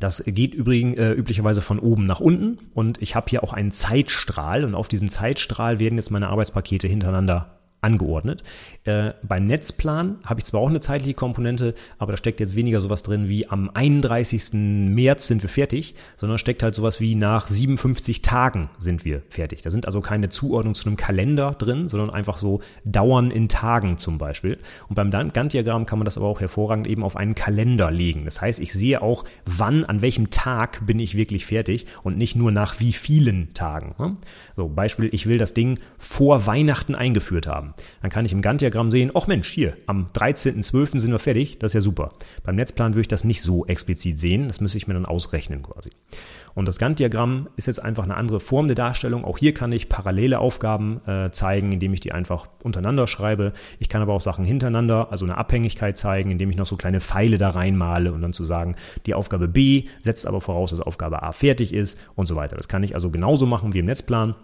Das geht übrigens äh, üblicherweise von oben nach unten und ich habe hier auch einen Zeitstrahl und auf diesem Zeitstrahl werden jetzt meine Arbeitspakete hintereinander angeordnet. Äh, beim Netzplan habe ich zwar auch eine zeitliche Komponente, aber da steckt jetzt weniger sowas drin wie am 31. März sind wir fertig, sondern steckt halt sowas wie nach 57 Tagen sind wir fertig. Da sind also keine Zuordnung zu einem Kalender drin, sondern einfach so Dauern in Tagen zum Beispiel. Und beim Gantt-Diagramm kann man das aber auch hervorragend eben auf einen Kalender legen. Das heißt, ich sehe auch, wann, an welchem Tag bin ich wirklich fertig und nicht nur nach wie vielen Tagen. Ne? So, Beispiel, ich will das Ding vor Weihnachten eingeführt haben haben. Dann kann ich im Gantt-Diagramm sehen, ach Mensch, hier, am 13.12. sind wir fertig, das ist ja super. Beim Netzplan würde ich das nicht so explizit sehen, das müsste ich mir dann ausrechnen quasi. Und das Gantt-Diagramm ist jetzt einfach eine andere Form der Darstellung. Auch hier kann ich parallele Aufgaben äh, zeigen, indem ich die einfach untereinander schreibe. Ich kann aber auch Sachen hintereinander, also eine Abhängigkeit zeigen, indem ich noch so kleine Pfeile da reinmale und dann zu sagen, die Aufgabe B setzt aber voraus, dass Aufgabe A fertig ist und so weiter. Das kann ich also genauso machen wie im Netzplan.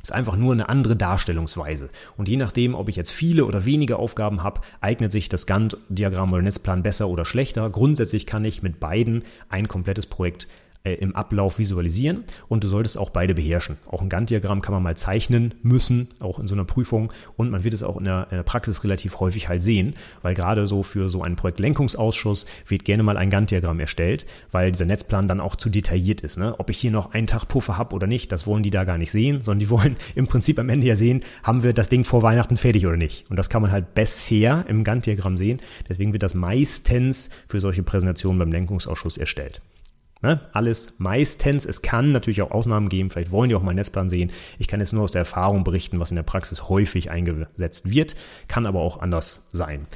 Ist einfach nur eine andere Darstellungsweise. Und je nachdem, ob ich jetzt viele oder wenige Aufgaben habe, eignet sich das Gantt-Diagramm oder Netzplan besser oder schlechter. Grundsätzlich kann ich mit beiden ein komplettes Projekt äh, im Ablauf visualisieren und du solltest auch beide beherrschen. Auch ein Gantt-Diagramm kann man mal zeichnen müssen, auch in so einer Prüfung und man wird es auch in der, in der Praxis relativ häufig halt sehen, weil gerade so für so einen Projektlenkungsausschuss wird gerne mal ein Gantt-Diagramm erstellt, weil dieser Netzplan dann auch zu detailliert ist. Ne? Ob ich hier noch einen Tag Puffer habe oder nicht, das wollen die da gar nicht sehen, sondern die wollen im Prinzip am Ende ja sehen, haben wir das Ding vor Weihnachten fertig oder nicht. Und das kann man halt bisher im Gantt-Diagramm sehen. Deswegen wird das meistens für solche Präsentationen beim Lenkungsausschuss erstellt. Ne? Alles meistens. Es kann natürlich auch Ausnahmen geben. Vielleicht wollen die auch mal einen Netzplan sehen. Ich kann jetzt nur aus der Erfahrung berichten, was in der Praxis häufig eingesetzt wird. Kann aber auch anders sein.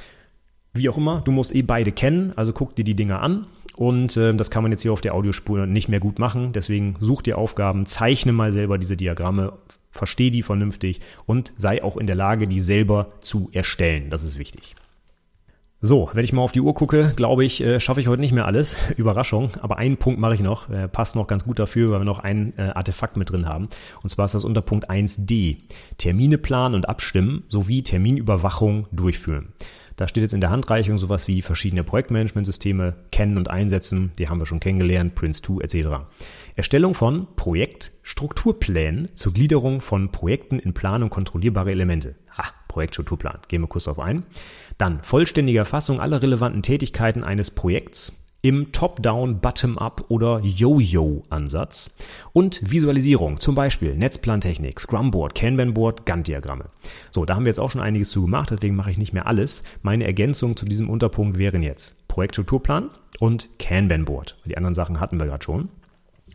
Wie auch immer, du musst eh beide kennen, also guck dir die Dinger an und äh, das kann man jetzt hier auf der Audiospur nicht mehr gut machen. Deswegen such dir Aufgaben, zeichne mal selber diese Diagramme, versteh die vernünftig und sei auch in der Lage, die selber zu erstellen. Das ist wichtig. So, wenn ich mal auf die Uhr gucke, glaube ich, äh, schaffe ich heute nicht mehr alles. *laughs* Überraschung. Aber einen Punkt mache ich noch. Äh, passt noch ganz gut dafür, weil wir noch ein äh, Artefakt mit drin haben. Und zwar ist das unter Punkt 1d. Termine planen und abstimmen sowie Terminüberwachung durchführen. Da steht jetzt in der Handreichung sowas wie verschiedene Projektmanagementsysteme kennen und einsetzen. Die haben wir schon kennengelernt, Prince2 etc. Erstellung von Projektstrukturplänen zur Gliederung von Projekten in Plan- und kontrollierbare Elemente. Ha, Projektstrukturplan. Gehen wir kurz darauf ein. Dann vollständige Erfassung aller relevanten Tätigkeiten eines Projekts im Top-Down, Bottom-Up oder Yo-Yo-Ansatz und Visualisierung, zum Beispiel Netzplantechnik, Scrumboard, Kanban-Board, Gantt-Diagramme. So, da haben wir jetzt auch schon einiges zu gemacht, deswegen mache ich nicht mehr alles. Meine Ergänzung zu diesem Unterpunkt wären jetzt Projektstrukturplan und Kanban-Board. Die anderen Sachen hatten wir gerade schon.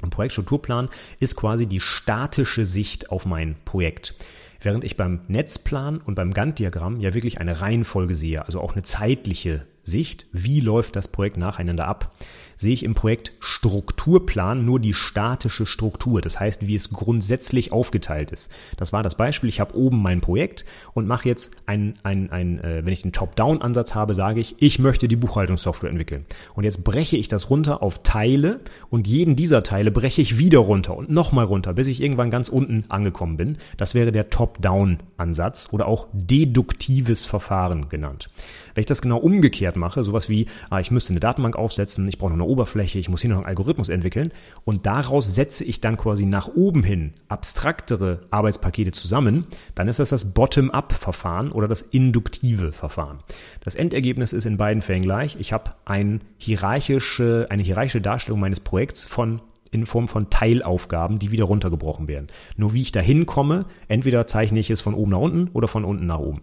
Ein Projektstrukturplan ist quasi die statische Sicht auf mein Projekt. Während ich beim Netzplan und beim Gantt-Diagramm ja wirklich eine Reihenfolge sehe, also auch eine zeitliche Sicht, wie läuft das Projekt nacheinander ab, sehe ich im Projekt Strukturplan nur die statische Struktur, das heißt, wie es grundsätzlich aufgeteilt ist. Das war das Beispiel, ich habe oben mein Projekt und mache jetzt ein, ein, ein äh, wenn ich den Top-Down-Ansatz habe, sage ich, ich möchte die Buchhaltungssoftware entwickeln. Und jetzt breche ich das runter auf Teile und jeden dieser Teile breche ich wieder runter und nochmal runter, bis ich irgendwann ganz unten angekommen bin. Das wäre der Top-Down-Ansatz oder auch deduktives Verfahren genannt. Wenn ich das genau umgekehrt mache, sowas wie, ah, ich müsste eine Datenbank aufsetzen, ich brauche noch eine Oberfläche, ich muss hier noch einen Algorithmus entwickeln und daraus setze ich dann quasi nach oben hin abstraktere Arbeitspakete zusammen, dann ist das das Bottom-up-Verfahren oder das induktive Verfahren. Das Endergebnis ist in beiden Fällen gleich. Ich habe ein hierarchische, eine hierarchische Darstellung meines Projekts von in Form von Teilaufgaben, die wieder runtergebrochen werden. Nur wie ich da hinkomme, entweder zeichne ich es von oben nach unten oder von unten nach oben.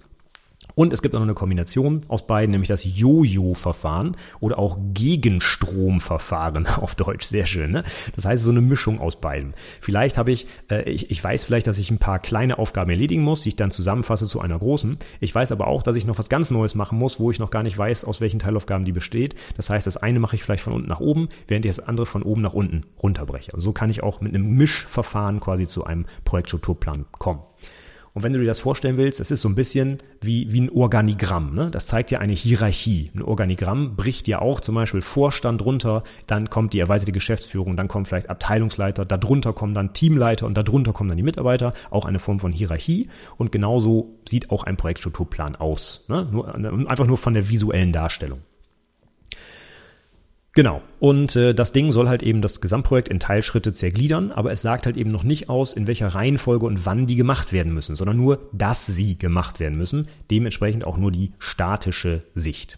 Und es gibt auch noch eine Kombination aus beiden, nämlich das Jojo-Verfahren oder auch Gegenstromverfahren *laughs* auf Deutsch. Sehr schön. Ne? Das heißt, so eine Mischung aus beiden. Vielleicht habe ich, äh, ich, ich weiß vielleicht, dass ich ein paar kleine Aufgaben erledigen muss, die ich dann zusammenfasse zu einer großen. Ich weiß aber auch, dass ich noch was ganz Neues machen muss, wo ich noch gar nicht weiß, aus welchen Teilaufgaben die besteht. Das heißt, das eine mache ich vielleicht von unten nach oben, während ich das andere von oben nach unten runterbreche. Und so kann ich auch mit einem Mischverfahren quasi zu einem Projektstrukturplan kommen. Und wenn du dir das vorstellen willst, es ist so ein bisschen wie, wie ein Organigramm. Ne? Das zeigt ja eine Hierarchie. Ein Organigramm bricht ja auch zum Beispiel Vorstand runter, dann kommt die erweiterte Geschäftsführung, dann kommt vielleicht Abteilungsleiter, darunter kommen dann Teamleiter und darunter kommen dann die Mitarbeiter. Auch eine Form von Hierarchie. Und genauso sieht auch ein Projektstrukturplan aus. Ne? Nur, einfach nur von der visuellen Darstellung. Genau. Und äh, das Ding soll halt eben das Gesamtprojekt in Teilschritte zergliedern, aber es sagt halt eben noch nicht aus, in welcher Reihenfolge und wann die gemacht werden müssen, sondern nur, dass sie gemacht werden müssen. Dementsprechend auch nur die statische Sicht.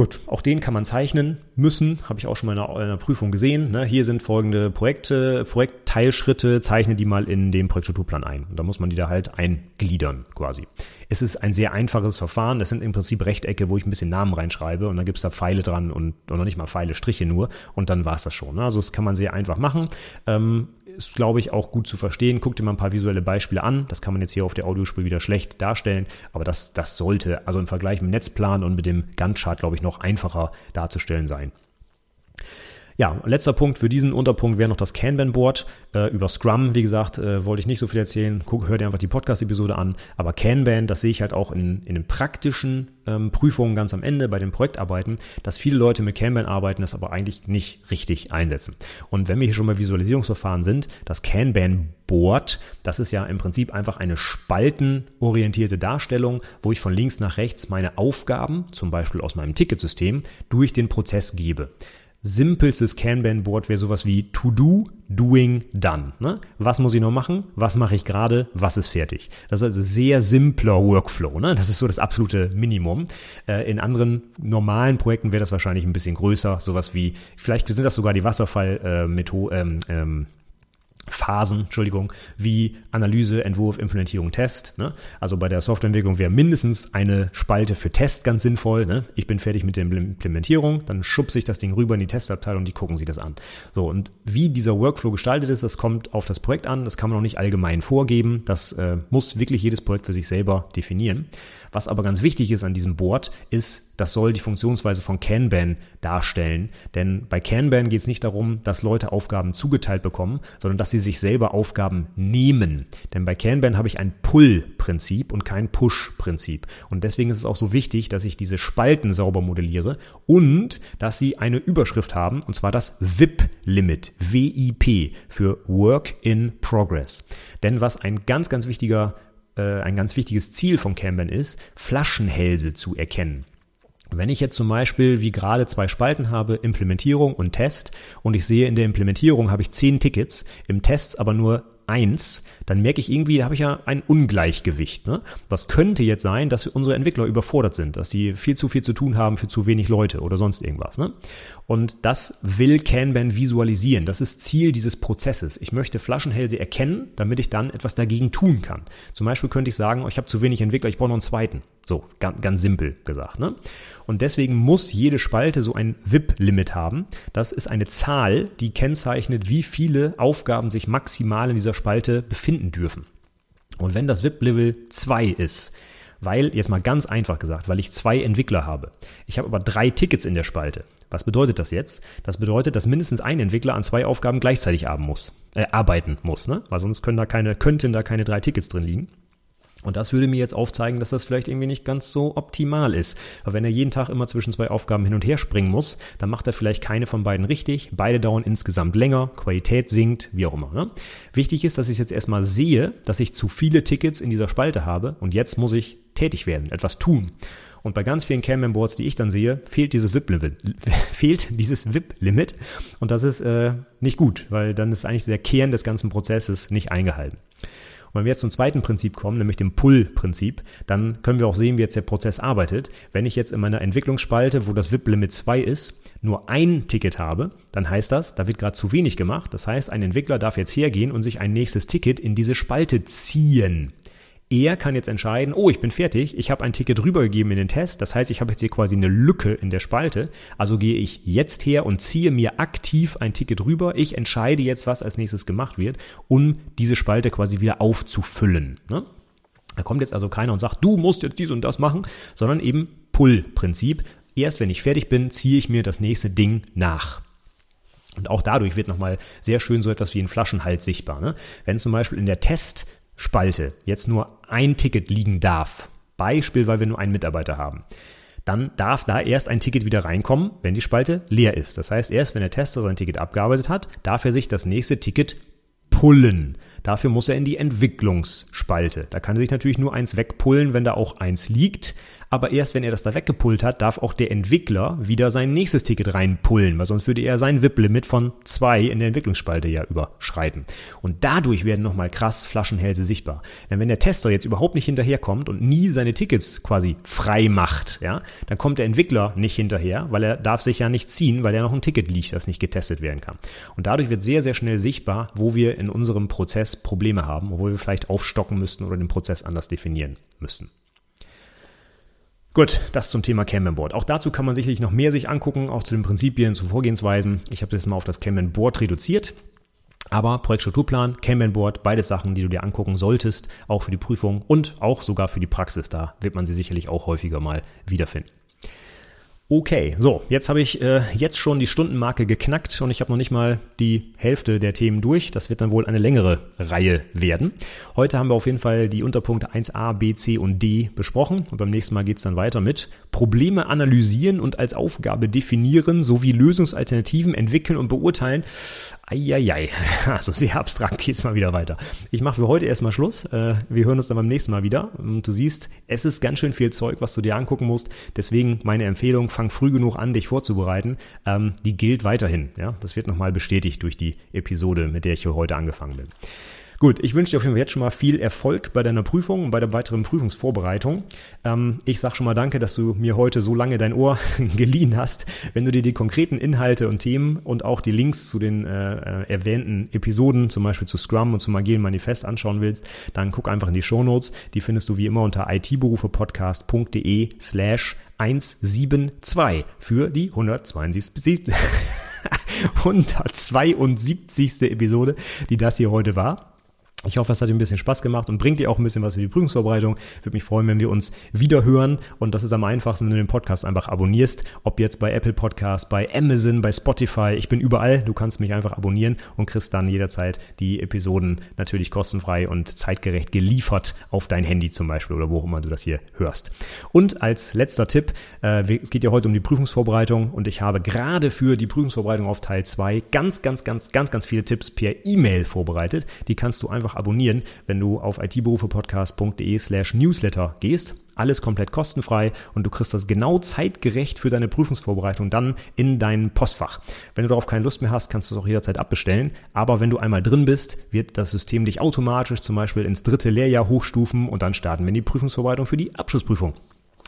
Gut, auch den kann man zeichnen müssen, habe ich auch schon mal in einer, in einer Prüfung gesehen. Ne? Hier sind folgende Projekte, Projektteilschritte, zeichne die mal in den Projektstrukturplan ein. Und da muss man die da halt eingliedern quasi. Es ist ein sehr einfaches Verfahren. Das sind im Prinzip Rechtecke, wo ich ein bisschen Namen reinschreibe und dann gibt es da Pfeile dran und, und noch nicht mal Pfeile, Striche nur und dann war es das schon. Ne? Also das kann man sehr einfach machen. Ähm, ist, glaube ich, auch gut zu verstehen. Guck dir mal ein paar visuelle Beispiele an. Das kann man jetzt hier auf der Audiospur wieder schlecht darstellen, aber das, das sollte also im Vergleich mit dem Netzplan und mit dem Gantt-Chart, glaube ich, noch einfacher darzustellen sein. Ja, letzter Punkt für diesen Unterpunkt wäre noch das Kanban-Board. Äh, über Scrum, wie gesagt, äh, wollte ich nicht so viel erzählen. Guck, hör dir einfach die Podcast-Episode an. Aber Kanban, das sehe ich halt auch in, in den praktischen ähm, Prüfungen ganz am Ende bei den Projektarbeiten, dass viele Leute mit Kanban arbeiten, das aber eigentlich nicht richtig einsetzen. Und wenn wir hier schon mal Visualisierungsverfahren sind, das Kanban-Board, das ist ja im Prinzip einfach eine spaltenorientierte Darstellung, wo ich von links nach rechts meine Aufgaben, zum Beispiel aus meinem Ticketsystem, durch den Prozess gebe simpelstes Kanban-Board wäre sowas wie To Do, Doing, Done. Ne? Was muss ich noch machen? Was mache ich gerade? Was ist fertig? Das ist also sehr simpler Workflow. Ne? Das ist so das absolute Minimum. Äh, in anderen normalen Projekten wäre das wahrscheinlich ein bisschen größer. Sowas wie, vielleicht sind das sogar die Wasserfall-Methode, äh, ähm, ähm, Phasen, Entschuldigung, wie Analyse, Entwurf, Implementierung, Test. Ne? Also bei der Softwareentwicklung wäre mindestens eine Spalte für Test ganz sinnvoll. Ne? Ich bin fertig mit der Implementierung, dann schubse ich das Ding rüber in die Testabteilung, die gucken sich das an. So, und wie dieser Workflow gestaltet ist, das kommt auf das Projekt an, das kann man auch nicht allgemein vorgeben, das äh, muss wirklich jedes Projekt für sich selber definieren. Was aber ganz wichtig ist an diesem Board, ist, das soll die Funktionsweise von Kanban darstellen. Denn bei Kanban geht es nicht darum, dass Leute Aufgaben zugeteilt bekommen, sondern dass sie sich selber Aufgaben nehmen. Denn bei Kanban habe ich ein Pull-Prinzip und kein Push-Prinzip. Und deswegen ist es auch so wichtig, dass ich diese Spalten sauber modelliere und dass sie eine Überschrift haben, und zwar das WIP-Limit, WIP, für Work in Progress. Denn was ein ganz, ganz wichtiger äh, ein ganz wichtiges Ziel von Kanban ist, Flaschenhälse zu erkennen. Wenn ich jetzt zum Beispiel wie gerade zwei Spalten habe, Implementierung und Test, und ich sehe in der Implementierung habe ich zehn Tickets, im Test aber nur eins, dann merke ich irgendwie, da habe ich ja ein Ungleichgewicht. Ne? Das könnte jetzt sein, dass unsere Entwickler überfordert sind, dass sie viel zu viel zu tun haben für zu wenig Leute oder sonst irgendwas. Ne? Und das will Kanban visualisieren. Das ist Ziel dieses Prozesses. Ich möchte Flaschenhälse erkennen, damit ich dann etwas dagegen tun kann. Zum Beispiel könnte ich sagen, oh, ich habe zu wenig Entwickler, ich brauche noch einen zweiten. So, ganz, ganz simpel gesagt. Ne? Und deswegen muss jede Spalte so ein VIP-Limit haben. Das ist eine Zahl, die kennzeichnet, wie viele Aufgaben sich maximal in dieser Spalte befinden dürfen. Und wenn das VIP-Level 2 ist, weil, jetzt mal ganz einfach gesagt, weil ich zwei Entwickler habe. Ich habe aber drei Tickets in der Spalte. Was bedeutet das jetzt? Das bedeutet, dass mindestens ein Entwickler an zwei Aufgaben gleichzeitig arbeiten muss, äh, arbeiten muss, ne? Weil sonst können da keine, könnten da keine drei Tickets drin liegen. Und das würde mir jetzt aufzeigen, dass das vielleicht irgendwie nicht ganz so optimal ist. Aber wenn er jeden Tag immer zwischen zwei Aufgaben hin und her springen muss, dann macht er vielleicht keine von beiden richtig. Beide dauern insgesamt länger, Qualität sinkt, wie auch immer. Ne? Wichtig ist, dass ich jetzt erstmal sehe, dass ich zu viele Tickets in dieser Spalte habe und jetzt muss ich tätig werden, etwas tun. Und bei ganz vielen Kanban-Boards, die ich dann sehe, fehlt dieses VIP-Limit. *laughs* fehlt dieses VIP-Limit. Und das ist äh, nicht gut, weil dann ist eigentlich der Kern des ganzen Prozesses nicht eingehalten. Und wenn wir jetzt zum zweiten Prinzip kommen, nämlich dem Pull-Prinzip, dann können wir auch sehen, wie jetzt der Prozess arbeitet. Wenn ich jetzt in meiner Entwicklungsspalte, wo das VIP-Limit 2 ist, nur ein Ticket habe, dann heißt das, da wird gerade zu wenig gemacht. Das heißt, ein Entwickler darf jetzt hergehen und sich ein nächstes Ticket in diese Spalte ziehen. Er kann jetzt entscheiden, oh, ich bin fertig, ich habe ein Ticket rübergegeben in den Test, das heißt, ich habe jetzt hier quasi eine Lücke in der Spalte, also gehe ich jetzt her und ziehe mir aktiv ein Ticket rüber, ich entscheide jetzt, was als nächstes gemacht wird, um diese Spalte quasi wieder aufzufüllen. Ne? Da kommt jetzt also keiner und sagt, du musst jetzt dies und das machen, sondern eben Pull-Prinzip. Erst wenn ich fertig bin, ziehe ich mir das nächste Ding nach. Und auch dadurch wird nochmal sehr schön so etwas wie ein Flaschenhals sichtbar. Ne? Wenn zum Beispiel in der Test Spalte jetzt nur ein Ticket liegen darf, Beispiel, weil wir nur einen Mitarbeiter haben, dann darf da erst ein Ticket wieder reinkommen, wenn die Spalte leer ist. Das heißt, erst wenn der Tester sein Ticket abgearbeitet hat, darf er sich das nächste Ticket pullen. Dafür muss er in die Entwicklungsspalte. Da kann er sich natürlich nur eins wegpullen, wenn da auch eins liegt. Aber erst wenn er das da weggepullt hat, darf auch der Entwickler wieder sein nächstes Ticket reinpullen, weil sonst würde er sein VIP-Limit von zwei in der Entwicklungsspalte ja überschreiten. Und dadurch werden nochmal krass Flaschenhälse sichtbar. Denn wenn der Tester jetzt überhaupt nicht hinterherkommt und nie seine Tickets quasi frei macht, ja, dann kommt der Entwickler nicht hinterher, weil er darf sich ja nicht ziehen, weil er noch ein Ticket liegt, das nicht getestet werden kann. Und dadurch wird sehr, sehr schnell sichtbar, wo wir in unserem Prozess Probleme haben, wo wir vielleicht aufstocken müssten oder den Prozess anders definieren müssen. Gut, das zum Thema Kanban Board. Auch dazu kann man sicherlich noch mehr sich angucken, auch zu den Prinzipien, zu Vorgehensweisen. Ich habe das mal auf das Kanban Board reduziert. Aber Projektstrukturplan, Kanban Board, beide Sachen, die du dir angucken solltest, auch für die Prüfung und auch sogar für die Praxis. Da wird man sie sicherlich auch häufiger mal wiederfinden. Okay, so, jetzt habe ich äh, jetzt schon die Stundenmarke geknackt und ich habe noch nicht mal die Hälfte der Themen durch. Das wird dann wohl eine längere Reihe werden. Heute haben wir auf jeden Fall die Unterpunkte 1a, b, c und d besprochen und beim nächsten Mal geht's dann weiter mit Probleme analysieren und als Aufgabe definieren sowie Lösungsalternativen entwickeln und beurteilen. Eieiei, *laughs* also sehr abstrakt geht's mal wieder weiter. Ich mache für heute erstmal Schluss. Äh, wir hören uns dann beim nächsten Mal wieder. Und du siehst, es ist ganz schön viel Zeug, was du dir angucken musst. Deswegen meine Empfehlung, fang früh genug an, dich vorzubereiten. Ähm, die gilt weiterhin. Das wird nochmal bestätigt durch die Episode, mit der ich hier heute angefangen bin. Gut, ich wünsche dir auf jeden Fall jetzt schon mal viel Erfolg bei deiner Prüfung und bei der weiteren Prüfungsvorbereitung. Ähm, ich sage schon mal danke, dass du mir heute so lange dein Ohr *laughs* geliehen hast. Wenn du dir die konkreten Inhalte und Themen und auch die Links zu den äh, äh, erwähnten Episoden, zum Beispiel zu Scrum und zum Agilen Manifest anschauen willst, dann guck einfach in die Show Notes. Die findest du wie immer unter itberufepodcast.de slash 172 für die 172. 172. *laughs* Episode, die das hier heute war. Ich hoffe, es hat dir ein bisschen Spaß gemacht und bringt dir auch ein bisschen was für die Prüfungsvorbereitung. Würde mich freuen, wenn wir uns wieder hören. Und das ist am einfachsten, wenn du den Podcast einfach abonnierst. Ob jetzt bei Apple Podcast, bei Amazon, bei Spotify. Ich bin überall. Du kannst mich einfach abonnieren und kriegst dann jederzeit die Episoden natürlich kostenfrei und zeitgerecht geliefert auf dein Handy zum Beispiel oder wo auch immer du das hier hörst. Und als letzter Tipp, äh, es geht ja heute um die Prüfungsvorbereitung und ich habe gerade für die Prüfungsvorbereitung auf Teil 2 ganz, ganz, ganz, ganz, ganz viele Tipps per E-Mail vorbereitet. Die kannst du einfach einfach abonnieren, wenn du auf itberufepodcast.de slash newsletter gehst. Alles komplett kostenfrei und du kriegst das genau zeitgerecht für deine Prüfungsvorbereitung dann in dein Postfach. Wenn du darauf keine Lust mehr hast, kannst du es auch jederzeit abbestellen. Aber wenn du einmal drin bist, wird das System dich automatisch zum Beispiel ins dritte Lehrjahr hochstufen und dann starten wir in die Prüfungsvorbereitung für die Abschlussprüfung.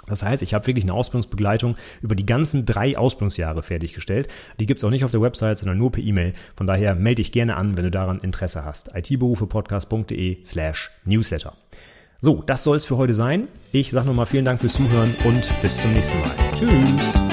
Das heißt, ich habe wirklich eine Ausbildungsbegleitung über die ganzen drei Ausbildungsjahre fertiggestellt. Die gibt's auch nicht auf der Website, sondern nur per E-Mail. Von daher melde dich gerne an, wenn du daran Interesse hast. itberufepodcast.de slash newsletter. So, das soll's für heute sein. Ich sage nochmal vielen Dank fürs Zuhören und bis zum nächsten Mal. Tschüss.